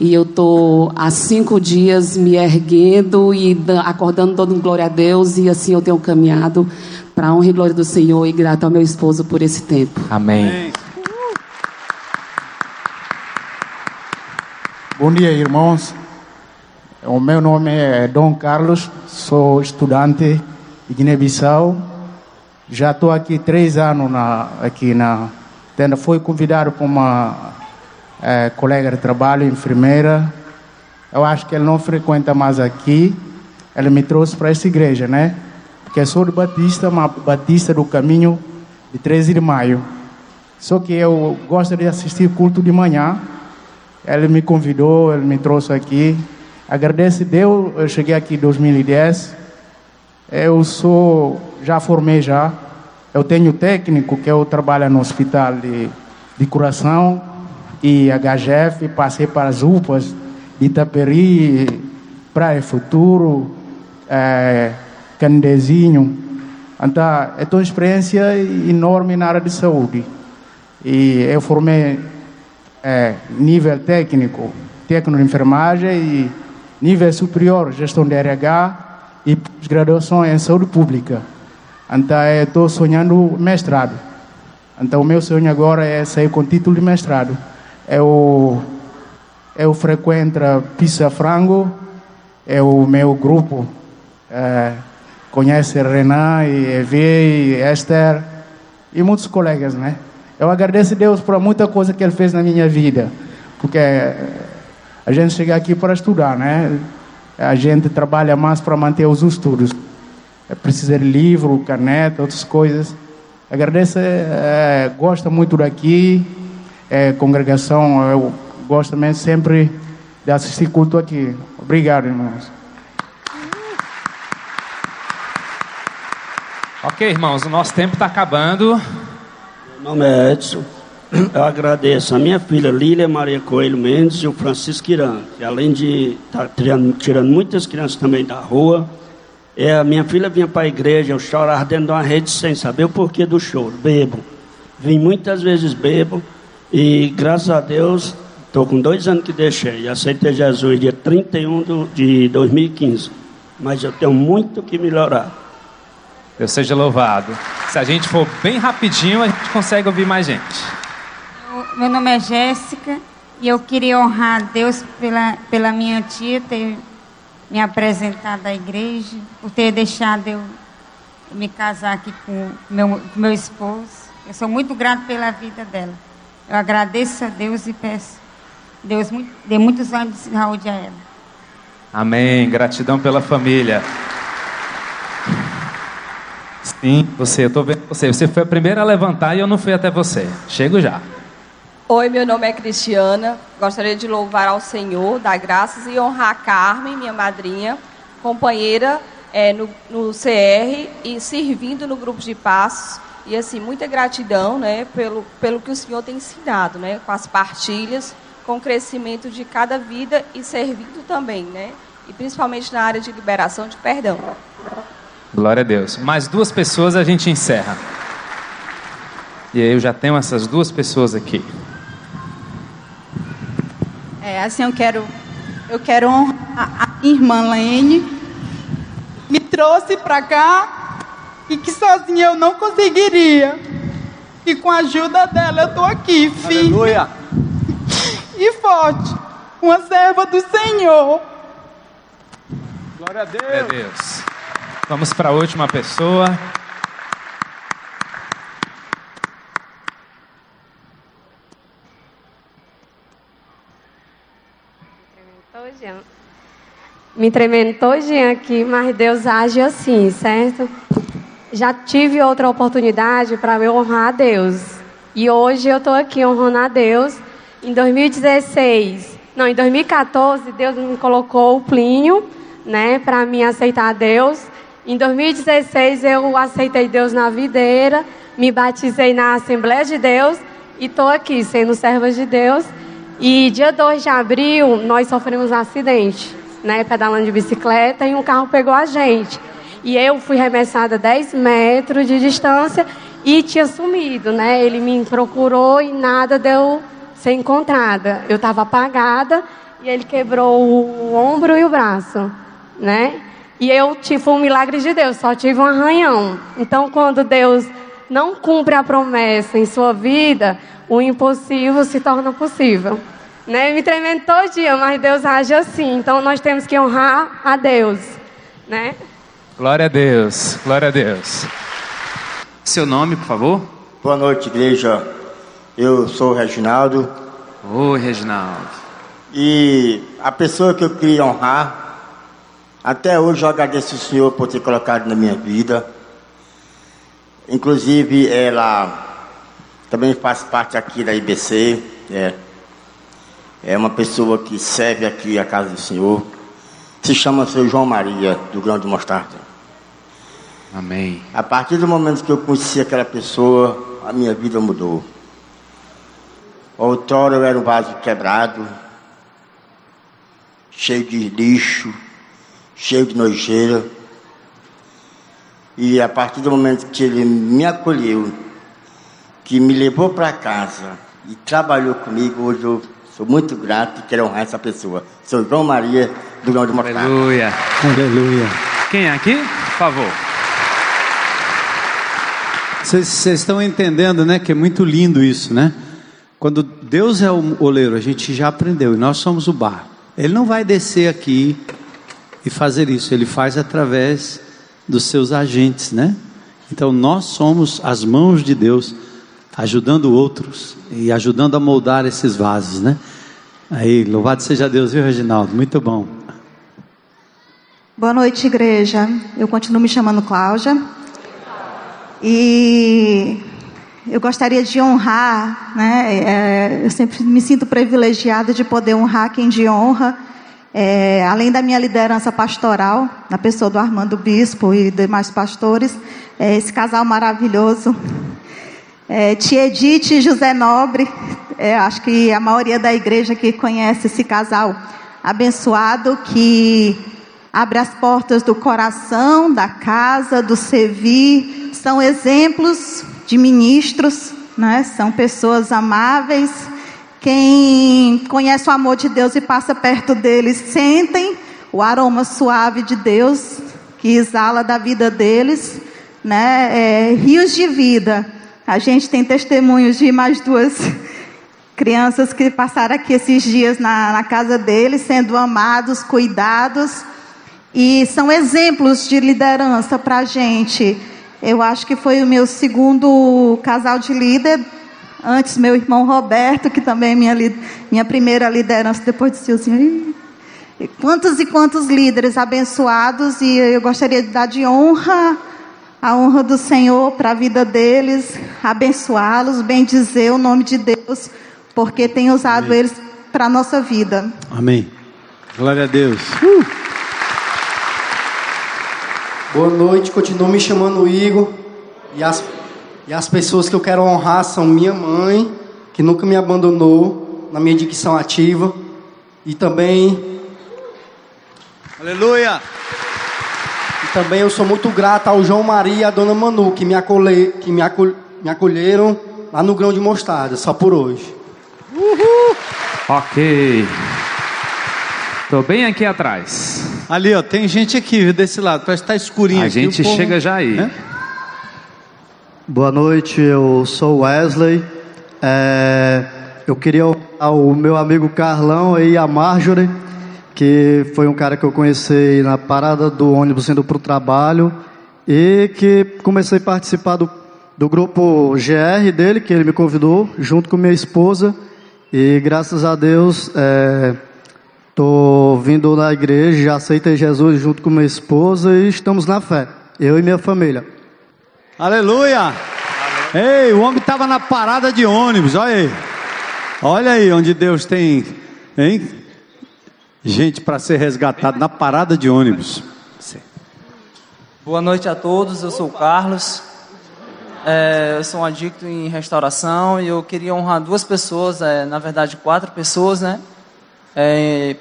E eu estou há cinco dias me erguendo e da- acordando, dando glória a Deus. E assim eu tenho caminhado para a honra e glória do Senhor e grato ao meu esposo por esse tempo. Amém. Bom dia, irmãos. O meu nome é Dom Carlos, sou estudante de Guiné-Bissau. Já estou aqui três anos na, aqui na tenda. Fui convidado por uma eh, colega de trabalho, enfermeira. Eu acho que ele não frequenta mais aqui. Ele me trouxe para essa igreja, né? Porque sou de Batista, mas Batista do Caminho de 13 de Maio. Só que eu gosto de assistir culto de manhã. Ele me convidou, ele me trouxe aqui. Agradeço a Deus, eu cheguei aqui em 2010. Eu sou, já formei já. Eu tenho técnico que eu trabalho no hospital de, de coração e HGF. Passei para as UPAs Itaperi, Praia Futuro, eh, Candezinho. Então, é uma experiência enorme na área de saúde. E eu formei é, nível técnico, técnico de enfermagem e nível superior, gestão de RH e graduação em saúde pública. Então, estou sonhando mestrado. Então, o meu sonho agora é sair com título de mestrado. Eu, eu frequento a Pisa Frango, é o meu grupo. É, conhece Renan e Evi e Esther e muitos colegas, né? Eu agradeço a Deus por muita coisa que Ele fez na minha vida, porque a gente chega aqui para estudar, né? A gente trabalha mais para manter os estudos. É preciso de livro, caneta, outras coisas. Agradeço, é, gosto muito daqui, é, congregação, eu gosto também sempre de assistir culto aqui. Obrigado, irmãos. Ok, irmãos, o nosso tempo está acabando. Meu nome é Edson. Eu agradeço a minha filha Lília Maria Coelho Mendes e o Francisco Irã, que além de estar tá tirando, tirando muitas crianças também da rua, é, a minha filha vinha para a igreja, eu chorava dentro de uma rede sem saber o porquê do choro, bebo. Vim muitas vezes bebo e graças a Deus estou com dois anos que deixei. Aceitei Jesus dia 31 de 2015. Mas eu tenho muito que melhorar. Deus seja louvado. Se a gente for bem rapidinho, a gente consegue ouvir mais gente. Meu nome é Jéssica e eu queria honrar a Deus pela, pela minha tia ter me apresentado à igreja, por ter deixado eu me casar aqui com meu, com meu esposo. Eu sou muito grato pela vida dela. Eu agradeço a Deus e peço Deus dê muitos anos de saúde a ela. Amém. Gratidão pela família. Sim, você, eu estou vendo você. Você foi a primeira a levantar e eu não fui até você. Chego já. Oi, meu nome é Cristiana. Gostaria de louvar ao Senhor, dar graças e honrar a Carmen, minha madrinha, companheira é, no, no CR e servindo no grupo de passos. E assim, muita gratidão né, pelo, pelo que o Senhor tem ensinado, né, com as partilhas, com o crescimento de cada vida e servindo também, né? E principalmente na área de liberação de perdão. Glória a Deus. Mais duas pessoas a gente encerra. E aí eu já tenho essas duas pessoas aqui. É, assim eu quero, eu quero honrar a irmã Lene. Me trouxe para cá e que sozinha eu não conseguiria. E com a ajuda dela eu tô aqui, firme Aleluia. e forte. Uma serva do Senhor. Glória a Deus. Glória a Deus. Vamos para a última pessoa. Me trementou Jean aqui, mas Deus age assim, certo? Já tive outra oportunidade para eu honrar a Deus. E hoje eu estou aqui honrando a Deus. Em 2016, não, em 2014, Deus me colocou o Plínio, né, para mim aceitar a Deus. Em 2016 eu aceitei Deus na videira, me batizei na Assembleia de Deus e estou aqui sendo serva de Deus. E dia 2 de abril nós sofremos um acidente, né, pedalando de bicicleta e um carro pegou a gente. E eu fui remessada 10 metros de distância e tinha sumido, né? Ele me procurou e nada deu ser encontrada. Eu estava apagada e ele quebrou o ombro e o braço, né? E eu tive um milagre de Deus, só tive um arranhão. Então, quando Deus não cumpre a promessa em sua vida, o impossível se torna possível. Né? Me tremendo todo dia, mas Deus age assim. Então, nós temos que honrar a Deus. Né? Glória a Deus, glória a Deus. Seu nome, por favor? Boa noite, igreja. Eu sou o Reginaldo. Oi, Reginaldo. E a pessoa que eu queria honrar até hoje eu agradeço o Senhor por ter colocado na minha vida. Inclusive, ela também faz parte aqui da IBC. É, é uma pessoa que serve aqui a casa do Senhor. Se chama Seu João Maria, do Grão de Mostarda. Amém. A partir do momento que eu conheci aquela pessoa, a minha vida mudou. Outrora eu era um vaso quebrado, cheio de lixo cheio de nojeira. E a partir do momento que ele me acolheu, que me levou para casa e trabalhou comigo, hoje eu sou muito grato e quero honrar essa pessoa. Sou João Maria do Grão de Mostarda. Aleluia. Aleluia. Quem é aqui? Por favor. Vocês estão entendendo, né? Que é muito lindo isso, né? Quando Deus é o oleiro, a gente já aprendeu, e nós somos o bar. Ele não vai descer aqui e fazer isso. Ele faz através dos seus agentes, né? Então nós somos as mãos de Deus ajudando outros e ajudando a moldar esses vasos, né? Aí, louvado seja Deus, viu, Reginaldo? Muito bom. Boa noite, igreja. Eu continuo me chamando Cláudia. E eu gostaria de honrar, né? É, eu sempre me sinto privilegiada de poder honrar quem de honra. É, além da minha liderança pastoral, na pessoa do Armando Bispo e demais pastores, é, esse casal maravilhoso, é, Tia Edith e José Nobre, é, acho que a maioria da igreja que conhece esse casal abençoado, que abre as portas do coração, da casa, do servir, são exemplos de ministros, né? são pessoas amáveis. Quem conhece o amor de Deus e passa perto deles, sentem o aroma suave de Deus que exala da vida deles, né? É, rios de vida. A gente tem testemunhos de mais duas [LAUGHS] crianças que passaram aqui esses dias na, na casa deles, sendo amados, cuidados, e são exemplos de liderança para a gente. Eu acho que foi o meu segundo casal de líder. Antes, meu irmão Roberto, que também é minha, minha primeira liderança, depois de Silzinho. Quantos e quantos líderes abençoados, e eu gostaria de dar de honra, a honra do Senhor para a vida deles, abençoá-los, bendizer o nome de Deus, porque tem usado Amém. eles para a nossa vida. Amém. Glória a Deus. Uh! Boa noite, continuo me chamando Igor. E as, e as pessoas que eu quero honrar são minha mãe, que nunca me abandonou na minha dicção ativa. E também. Aleluia! E também eu sou muito grato ao João Maria e à Dona Manu, que me, acolhe, que me, acol, me acolheram lá no grão de mostarda, só por hoje. Uhul! Ok. Estou bem aqui atrás. Ali, ó, tem gente aqui desse lado, parece que tá escurinho. A aqui, gente povo... chega já aí. É? Boa noite, eu sou Wesley. É, eu queria o meu amigo Carlão e a Marjorie, que foi um cara que eu conheci na parada do ônibus indo para o trabalho e que comecei a participar do, do grupo GR dele, que ele me convidou, junto com minha esposa. E graças a Deus, é, Estou vindo na igreja, já aceitei Jesus junto com minha esposa e estamos na fé, eu e minha família. Aleluia! Ei, o homem estava na parada de ônibus, olha aí. Olha aí onde Deus tem, hein? Gente para ser resgatado na parada de ônibus. Boa noite a todos, eu sou o Carlos. É, eu sou um adicto em restauração e eu queria honrar duas pessoas, é, na verdade quatro pessoas, né? É,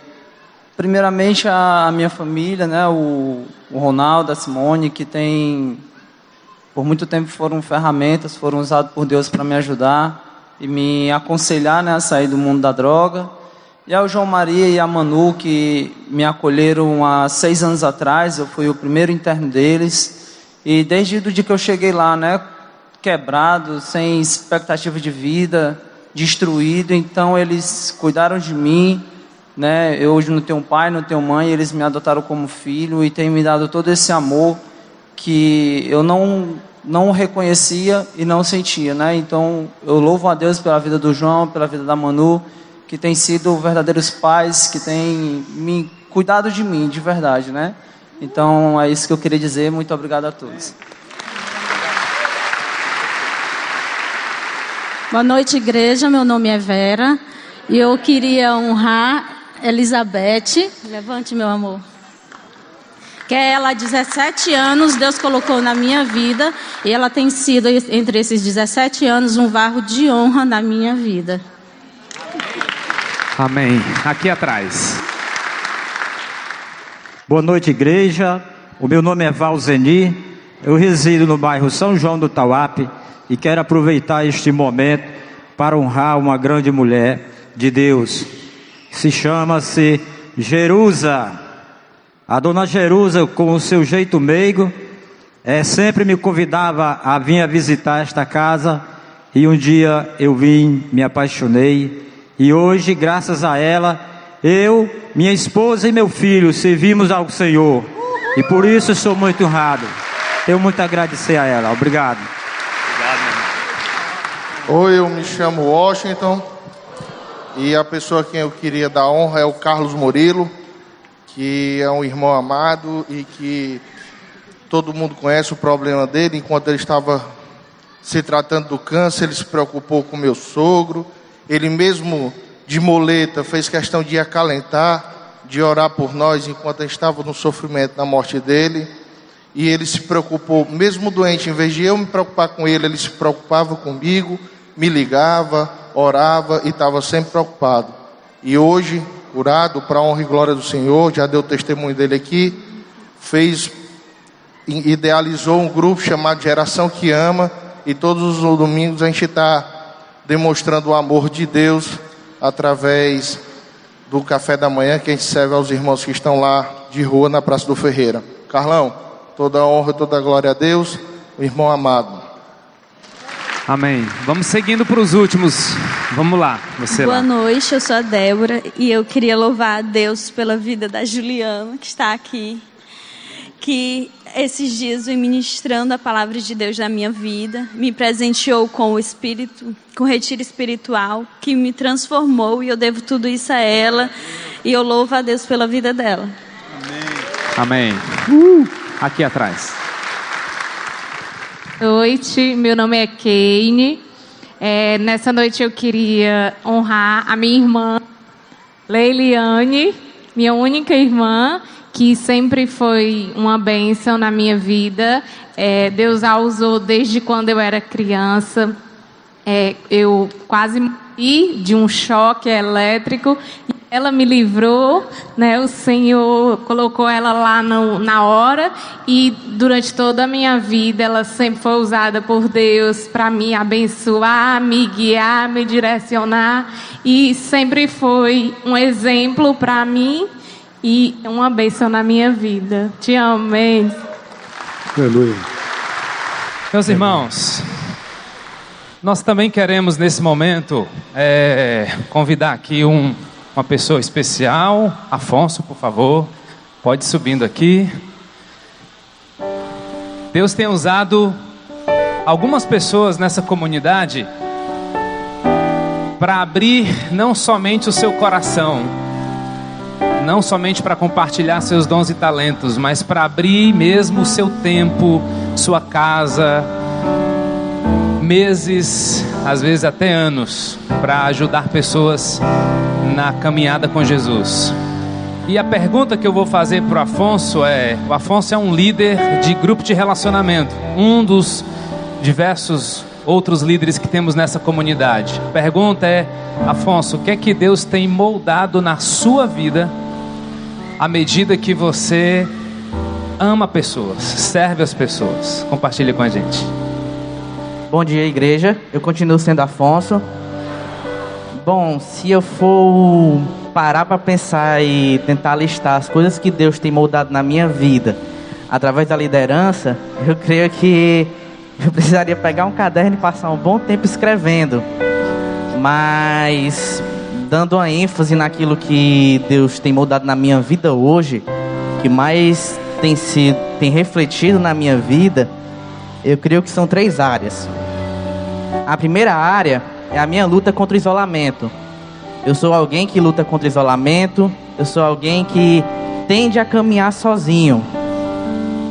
Primeiramente a, minha família, né, o, o Ronaldo, a Simone, que tem por muito tempo foram ferramentas, foram usadas por Deus para me ajudar e me aconselhar né, a sair do mundo da droga. E ao João Maria e a Manu, que me acolheram há seis anos atrás, eu fui o primeiro interno deles. E desde o dia que eu cheguei lá, né, quebrado, sem expectativa de vida, destruído, então eles cuidaram de mim, né? Eu hoje não tenho pai, não tenho mãe, eles me adotaram como filho e têm me dado todo esse amor que eu não não reconhecia e não sentia, né? Então eu louvo a Deus pela vida do João, pela vida da Manu, que têm sido verdadeiros pais, que têm me cuidado de mim, de verdade, né? Então é isso que eu queria dizer. Muito obrigado a todos. Boa noite, igreja. Meu nome é Vera e eu queria honrar Elizabeth, levante meu amor. Que é ela, 17 anos, Deus colocou na minha vida e ela tem sido, entre esses 17 anos, um varro de honra na minha vida. Amém. Aqui atrás. Boa noite, igreja. O meu nome é Valzeni. Eu resido no bairro São João do Tauape e quero aproveitar este momento para honrar uma grande mulher de Deus, se chama-se Jerusa. A dona Jerusa, com o seu jeito meigo, é, sempre me convidava a vir a visitar esta casa. E um dia eu vim, me apaixonei. E hoje, graças a ela, eu, minha esposa e meu filho servimos ao Senhor. E por isso sou muito honrado. Tenho muito a agradecer a ela. Obrigado. Obrigado, Oi, eu me chamo Washington. E a pessoa a quem eu queria dar honra é o Carlos Murilo, que é um irmão amado e que todo mundo conhece o problema dele. Enquanto ele estava se tratando do câncer, ele se preocupou com meu sogro. Ele mesmo de moleta fez questão de acalentar, de orar por nós enquanto estava no sofrimento na morte dele. E ele se preocupou, mesmo doente, em vez de eu me preocupar com ele, ele se preocupava comigo, me ligava, orava e estava sempre preocupado. E hoje, curado, para a honra e glória do Senhor, já deu testemunho dele aqui, fez, idealizou um grupo chamado Geração que Ama, e todos os domingos a gente está demonstrando o amor de Deus através do café da manhã que a gente serve aos irmãos que estão lá de rua na Praça do Ferreira. Carlão, toda a honra, toda a glória a Deus, irmão amado. Amém. Vamos seguindo para os últimos. Vamos lá, você Boa lá. noite, eu sou a Débora e eu queria louvar a Deus pela vida da Juliana, que está aqui. Que esses dias vem ministrando a palavra de Deus na minha vida, me presenteou com o Espírito, com o retiro espiritual, que me transformou e eu devo tudo isso a ela. E eu louvo a Deus pela vida dela. Amém. Uh, aqui atrás. Noite, meu nome é Kane. É, nessa noite eu queria honrar a minha irmã Leiliane, minha única irmã, que sempre foi uma bênção na minha vida. É, Deus a usou desde quando eu era criança. É, eu quase morri de um choque elétrico. Ela me livrou, né? O Senhor colocou ela lá no, na hora e durante toda a minha vida ela sempre foi usada por Deus para me abençoar, me guiar, me direcionar e sempre foi um exemplo para mim e uma bênção na minha vida. Te amei. Aleluia. Meus irmãos, nós também queremos nesse momento é, convidar aqui um, uma pessoa especial. Afonso, por favor, pode subindo aqui. Deus tem usado algumas pessoas nessa comunidade para abrir não somente o seu coração, não somente para compartilhar seus dons e talentos, mas para abrir mesmo o seu tempo, sua casa, meses, às vezes até anos, para ajudar pessoas na caminhada com Jesus. E a pergunta que eu vou fazer para o Afonso é: o Afonso é um líder de grupo de relacionamento, um dos diversos outros líderes que temos nessa comunidade. A pergunta é: Afonso, o que é que Deus tem moldado na sua vida à medida que você ama pessoas, serve as pessoas? Compartilhe com a gente. Bom dia, igreja. Eu continuo sendo Afonso. Bom, se eu for parar para pensar e tentar listar as coisas que Deus tem moldado na minha vida através da liderança, eu creio que eu precisaria pegar um caderno e passar um bom tempo escrevendo. Mas dando uma ênfase naquilo que Deus tem moldado na minha vida hoje, que mais tem sido, tem refletido na minha vida, eu creio que são três áreas. A primeira área é a minha luta contra o isolamento. Eu sou alguém que luta contra o isolamento, eu sou alguém que tende a caminhar sozinho.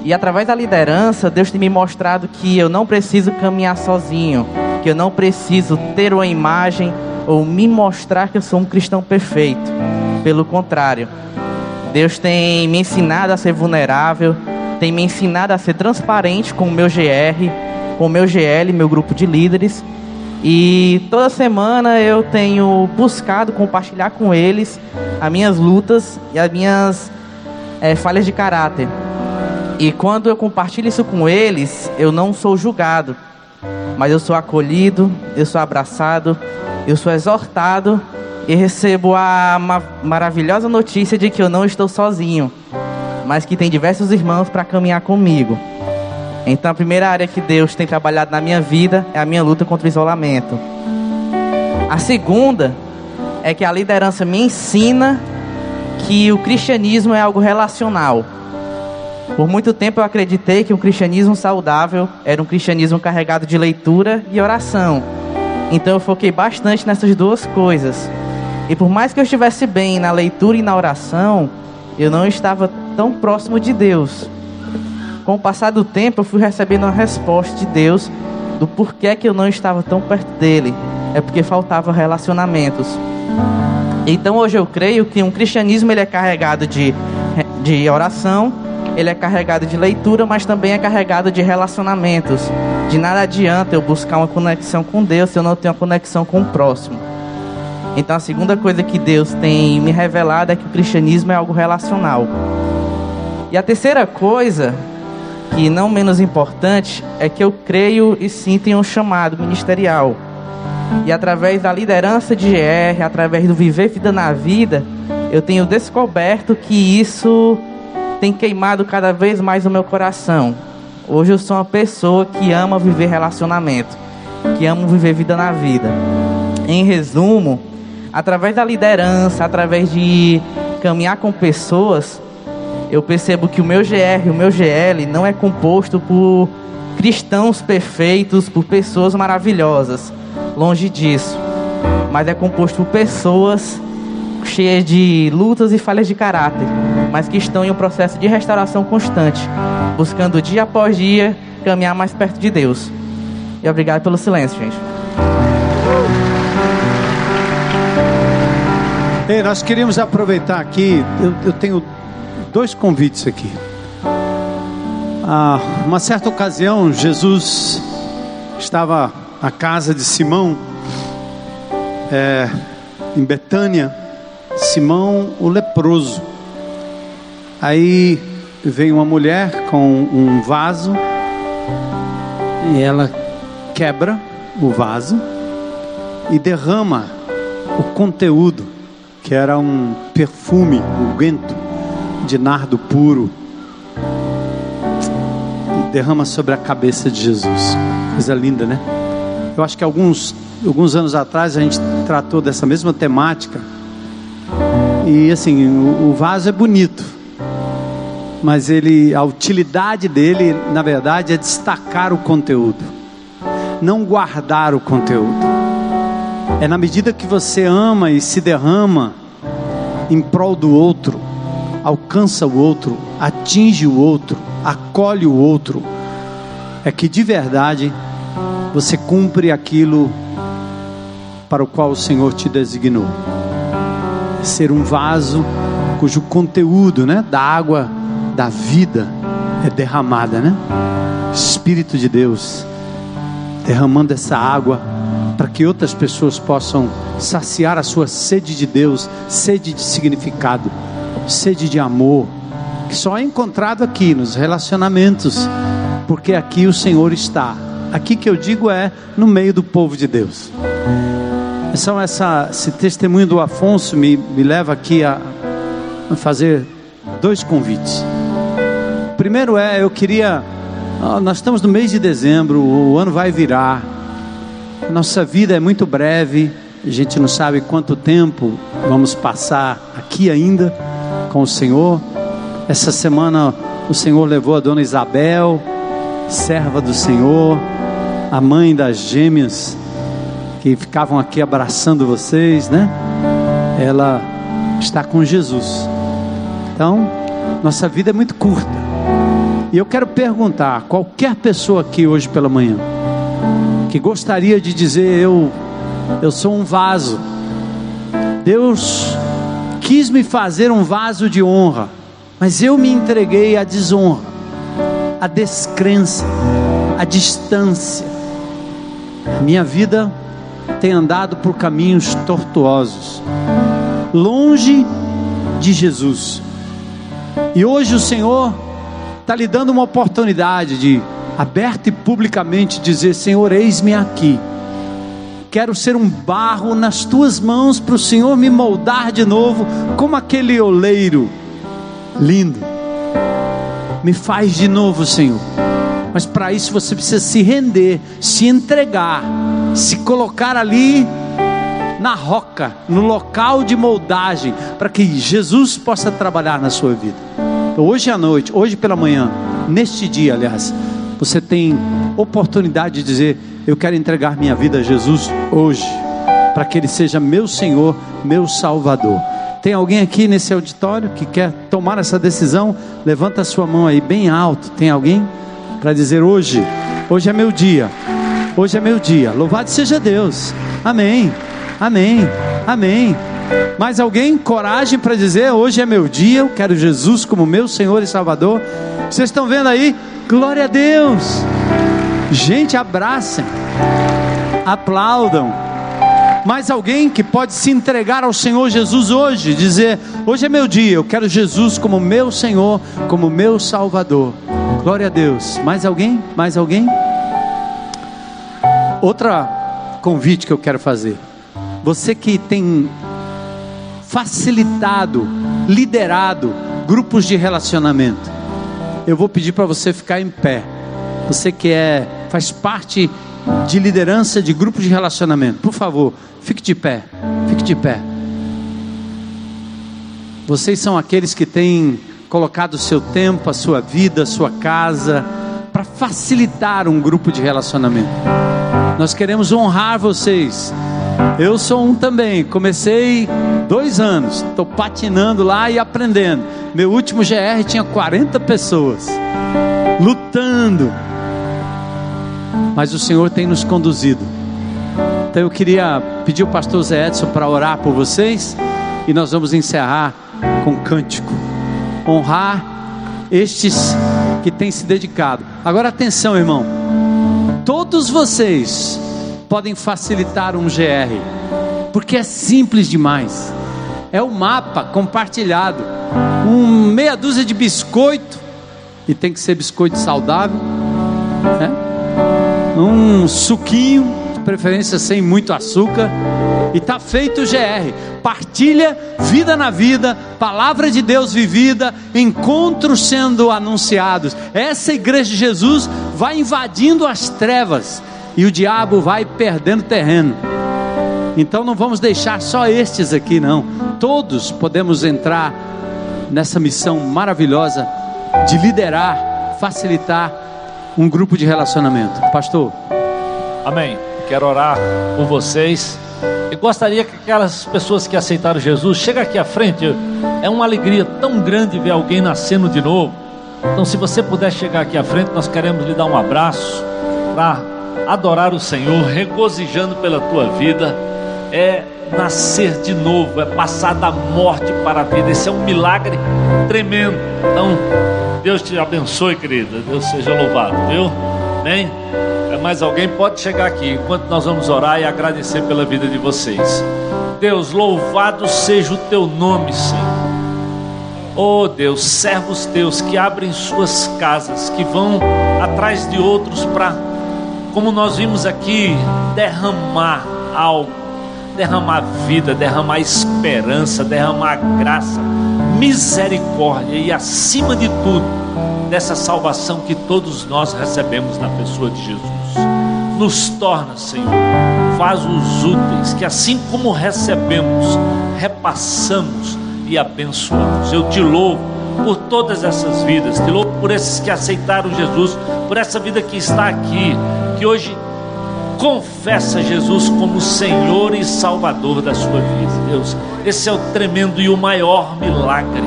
E através da liderança, Deus tem me mostrado que eu não preciso caminhar sozinho, que eu não preciso ter uma imagem ou me mostrar que eu sou um cristão perfeito. Pelo contrário, Deus tem me ensinado a ser vulnerável, tem me ensinado a ser transparente com o meu GR, com o meu GL, meu grupo de líderes. E toda semana eu tenho buscado compartilhar com eles as minhas lutas e as minhas é, falhas de caráter. E quando eu compartilho isso com eles, eu não sou julgado, mas eu sou acolhido, eu sou abraçado, eu sou exortado e recebo a ma maravilhosa notícia de que eu não estou sozinho, mas que tem diversos irmãos para caminhar comigo. Então, a primeira área que Deus tem trabalhado na minha vida é a minha luta contra o isolamento. A segunda é que a liderança me ensina que o cristianismo é algo relacional. Por muito tempo eu acreditei que um cristianismo saudável era um cristianismo carregado de leitura e oração. Então eu foquei bastante nessas duas coisas. E por mais que eu estivesse bem na leitura e na oração, eu não estava tão próximo de Deus. Com o passar do tempo, eu fui recebendo uma resposta de Deus do porquê que eu não estava tão perto dele. É porque faltava relacionamentos. Então hoje eu creio que um cristianismo ele é carregado de, de oração, ele é carregado de leitura, mas também é carregado de relacionamentos. De nada adianta eu buscar uma conexão com Deus se eu não tenho uma conexão com o próximo. Então a segunda coisa que Deus tem me revelado é que o cristianismo é algo relacional. E a terceira coisa, que não menos importante, é que eu creio e sinto em um chamado ministerial. E através da liderança de GR, através do viver vida na vida, eu tenho descoberto que isso tem queimado cada vez mais o meu coração. Hoje eu sou uma pessoa que ama viver relacionamento, que ama viver vida na vida. Em resumo, através da liderança, através de caminhar com pessoas, eu percebo que o meu GR, o meu GL não é composto por cristãos perfeitos, por pessoas maravilhosas. Longe disso. Mas é composto por pessoas cheias de lutas e falhas de caráter, mas que estão em um processo de restauração constante, buscando dia após dia caminhar mais perto de Deus. E obrigado pelo silêncio, gente. Ei, nós queríamos aproveitar aqui, eu, eu tenho dois convites aqui. Ah, uma certa ocasião, Jesus estava na casa de Simão, é, em Betânia, Simão o leproso. Aí vem uma mulher com um vaso e ela quebra o vaso e derrama o conteúdo, que era um perfume, um guento de nardo puro, e derrama sobre a cabeça de Jesus. Coisa linda, né? Eu acho que alguns, alguns anos atrás a gente tratou dessa mesma temática. E assim, o, o vaso é bonito, mas ele, a utilidade dele, na verdade, é destacar o conteúdo, não guardar o conteúdo. É na medida que você ama e se derrama em prol do outro, alcança o outro, atinge o outro, acolhe o outro, é que de verdade você cumpre aquilo para o qual o Senhor te designou. Ser um vaso cujo conteúdo, né, da água da vida é derramada, né? Espírito de Deus derramando essa água para que outras pessoas possam saciar a sua sede de Deus, sede de significado, sede de amor, que só é encontrado aqui nos relacionamentos, porque aqui o Senhor está. Aqui que eu digo é no meio do povo de Deus. Então essa, esse testemunho do Afonso me, me leva aqui a, a fazer dois convites. O primeiro é, eu queria, nós estamos no mês de dezembro, o ano vai virar, nossa vida é muito breve, a gente não sabe quanto tempo vamos passar aqui ainda com o Senhor. Essa semana o Senhor levou a dona Isabel, serva do Senhor, a mãe das gêmeas que ficavam aqui abraçando vocês, né? Ela está com Jesus. Então, nossa vida é muito curta. E eu quero perguntar a qualquer pessoa aqui hoje pela manhã que gostaria de dizer eu eu sou um vaso. Deus quis me fazer um vaso de honra, mas eu me entreguei à desonra, à descrença, à distância. Minha vida tem andado por caminhos tortuosos, longe de Jesus. E hoje o Senhor está lhe dando uma oportunidade de, aberta e publicamente, dizer: Senhor, eis-me aqui. Quero ser um barro nas tuas mãos para o Senhor me moldar de novo, como aquele oleiro lindo. Me faz de novo, Senhor. Mas para isso você precisa se render, se entregar, se colocar ali na roca, no local de moldagem, para que Jesus possa trabalhar na sua vida. Então, hoje à noite, hoje pela manhã, neste dia, aliás, você tem oportunidade de dizer: Eu quero entregar minha vida a Jesus hoje, para que Ele seja meu Senhor, meu Salvador. Tem alguém aqui nesse auditório que quer tomar essa decisão? Levanta a sua mão aí bem alto. Tem alguém para dizer: Hoje, hoje é meu dia. Hoje é meu dia. Louvado seja Deus. Amém. Amém. Amém. Mais alguém? Coragem para dizer: hoje é meu dia, eu quero Jesus como meu Senhor e Salvador. Vocês estão vendo aí? Glória a Deus. Gente, abracem, aplaudam. Mais alguém que pode se entregar ao Senhor Jesus hoje, dizer: Hoje é meu dia, eu quero Jesus como meu Senhor, como meu Salvador. Glória a Deus. Mais alguém? Mais alguém? Outra convite que eu quero fazer. Você que tem facilitado, liderado grupos de relacionamento, eu vou pedir para você ficar em pé. Você que é faz parte de liderança de grupos de relacionamento, por favor, fique de pé. Fique de pé. Vocês são aqueles que têm colocado o seu tempo, a sua vida, a sua casa para facilitar um grupo de relacionamento. Nós queremos honrar vocês. Eu sou um também. Comecei dois anos, estou patinando lá e aprendendo. Meu último GR tinha 40 pessoas lutando, mas o Senhor tem nos conduzido. Então eu queria pedir o pastor Zé Edson para orar por vocês e nós vamos encerrar com cântico. Honrar estes que têm se dedicado. Agora atenção, irmão. Todos vocês podem facilitar um GR, porque é simples demais. É o mapa compartilhado, um meia dúzia de biscoito e tem que ser biscoito saudável, né? Um suquinho, de preferência sem muito açúcar, e tá feito o GR. Partilha, vida na vida, palavra de Deus vivida, encontros sendo anunciados. Essa igreja de Jesus vai invadindo as trevas e o diabo vai perdendo terreno. Então não vamos deixar só estes aqui, não. Todos podemos entrar nessa missão maravilhosa de liderar, facilitar um grupo de relacionamento. Pastor. Amém. Quero orar por vocês. E gostaria que aquelas pessoas que aceitaram Jesus, chega aqui à frente. É uma alegria tão grande ver alguém nascendo de novo. Então, se você puder chegar aqui à frente, nós queremos lhe dar um abraço para adorar o Senhor, regozijando pela tua vida, é nascer de novo, é passar da morte para a vida. Esse é um milagre tremendo. Então, Deus te abençoe, querida. Deus seja louvado, viu? Amém? É mais alguém pode chegar aqui enquanto nós vamos orar e agradecer pela vida de vocês. Deus, louvado seja o teu nome, Senhor. Oh Deus, servos teus que abrem suas casas, que vão atrás de outros para como nós vimos aqui, derramar algo, derramar vida, derramar esperança, derramar graça, misericórdia e, acima de tudo, dessa salvação que todos nós recebemos na pessoa de Jesus. Nos torna, Senhor, vasos úteis, que assim como recebemos, repassamos e abençoamos. Eu te louvo por todas essas vidas, te louvo por esses que aceitaram Jesus, por essa vida que está aqui, que hoje confessa Jesus como Senhor e Salvador da sua vida. Deus, esse é o tremendo e o maior milagre.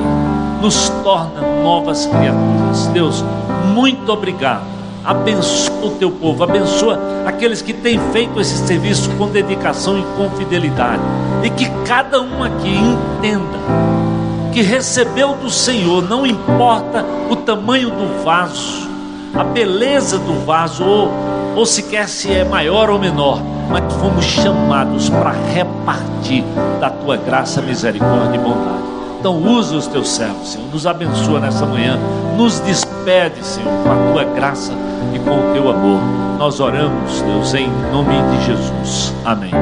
Nos torna novas criaturas. Deus, muito obrigado. Abençoa o teu povo, abençoa aqueles que têm feito esse serviço com dedicação e com fidelidade. E que cada um aqui entenda que recebeu do Senhor, não importa o tamanho do vaso, a beleza do vaso, ou, ou sequer se é maior ou menor, mas fomos chamados para repartir da tua graça, misericórdia e bondade. Então usa os teus servos, Senhor, nos abençoa nessa manhã, nos despede, Senhor, com a tua graça e com o teu amor. Nós oramos, Deus, em nome de Jesus. Amém.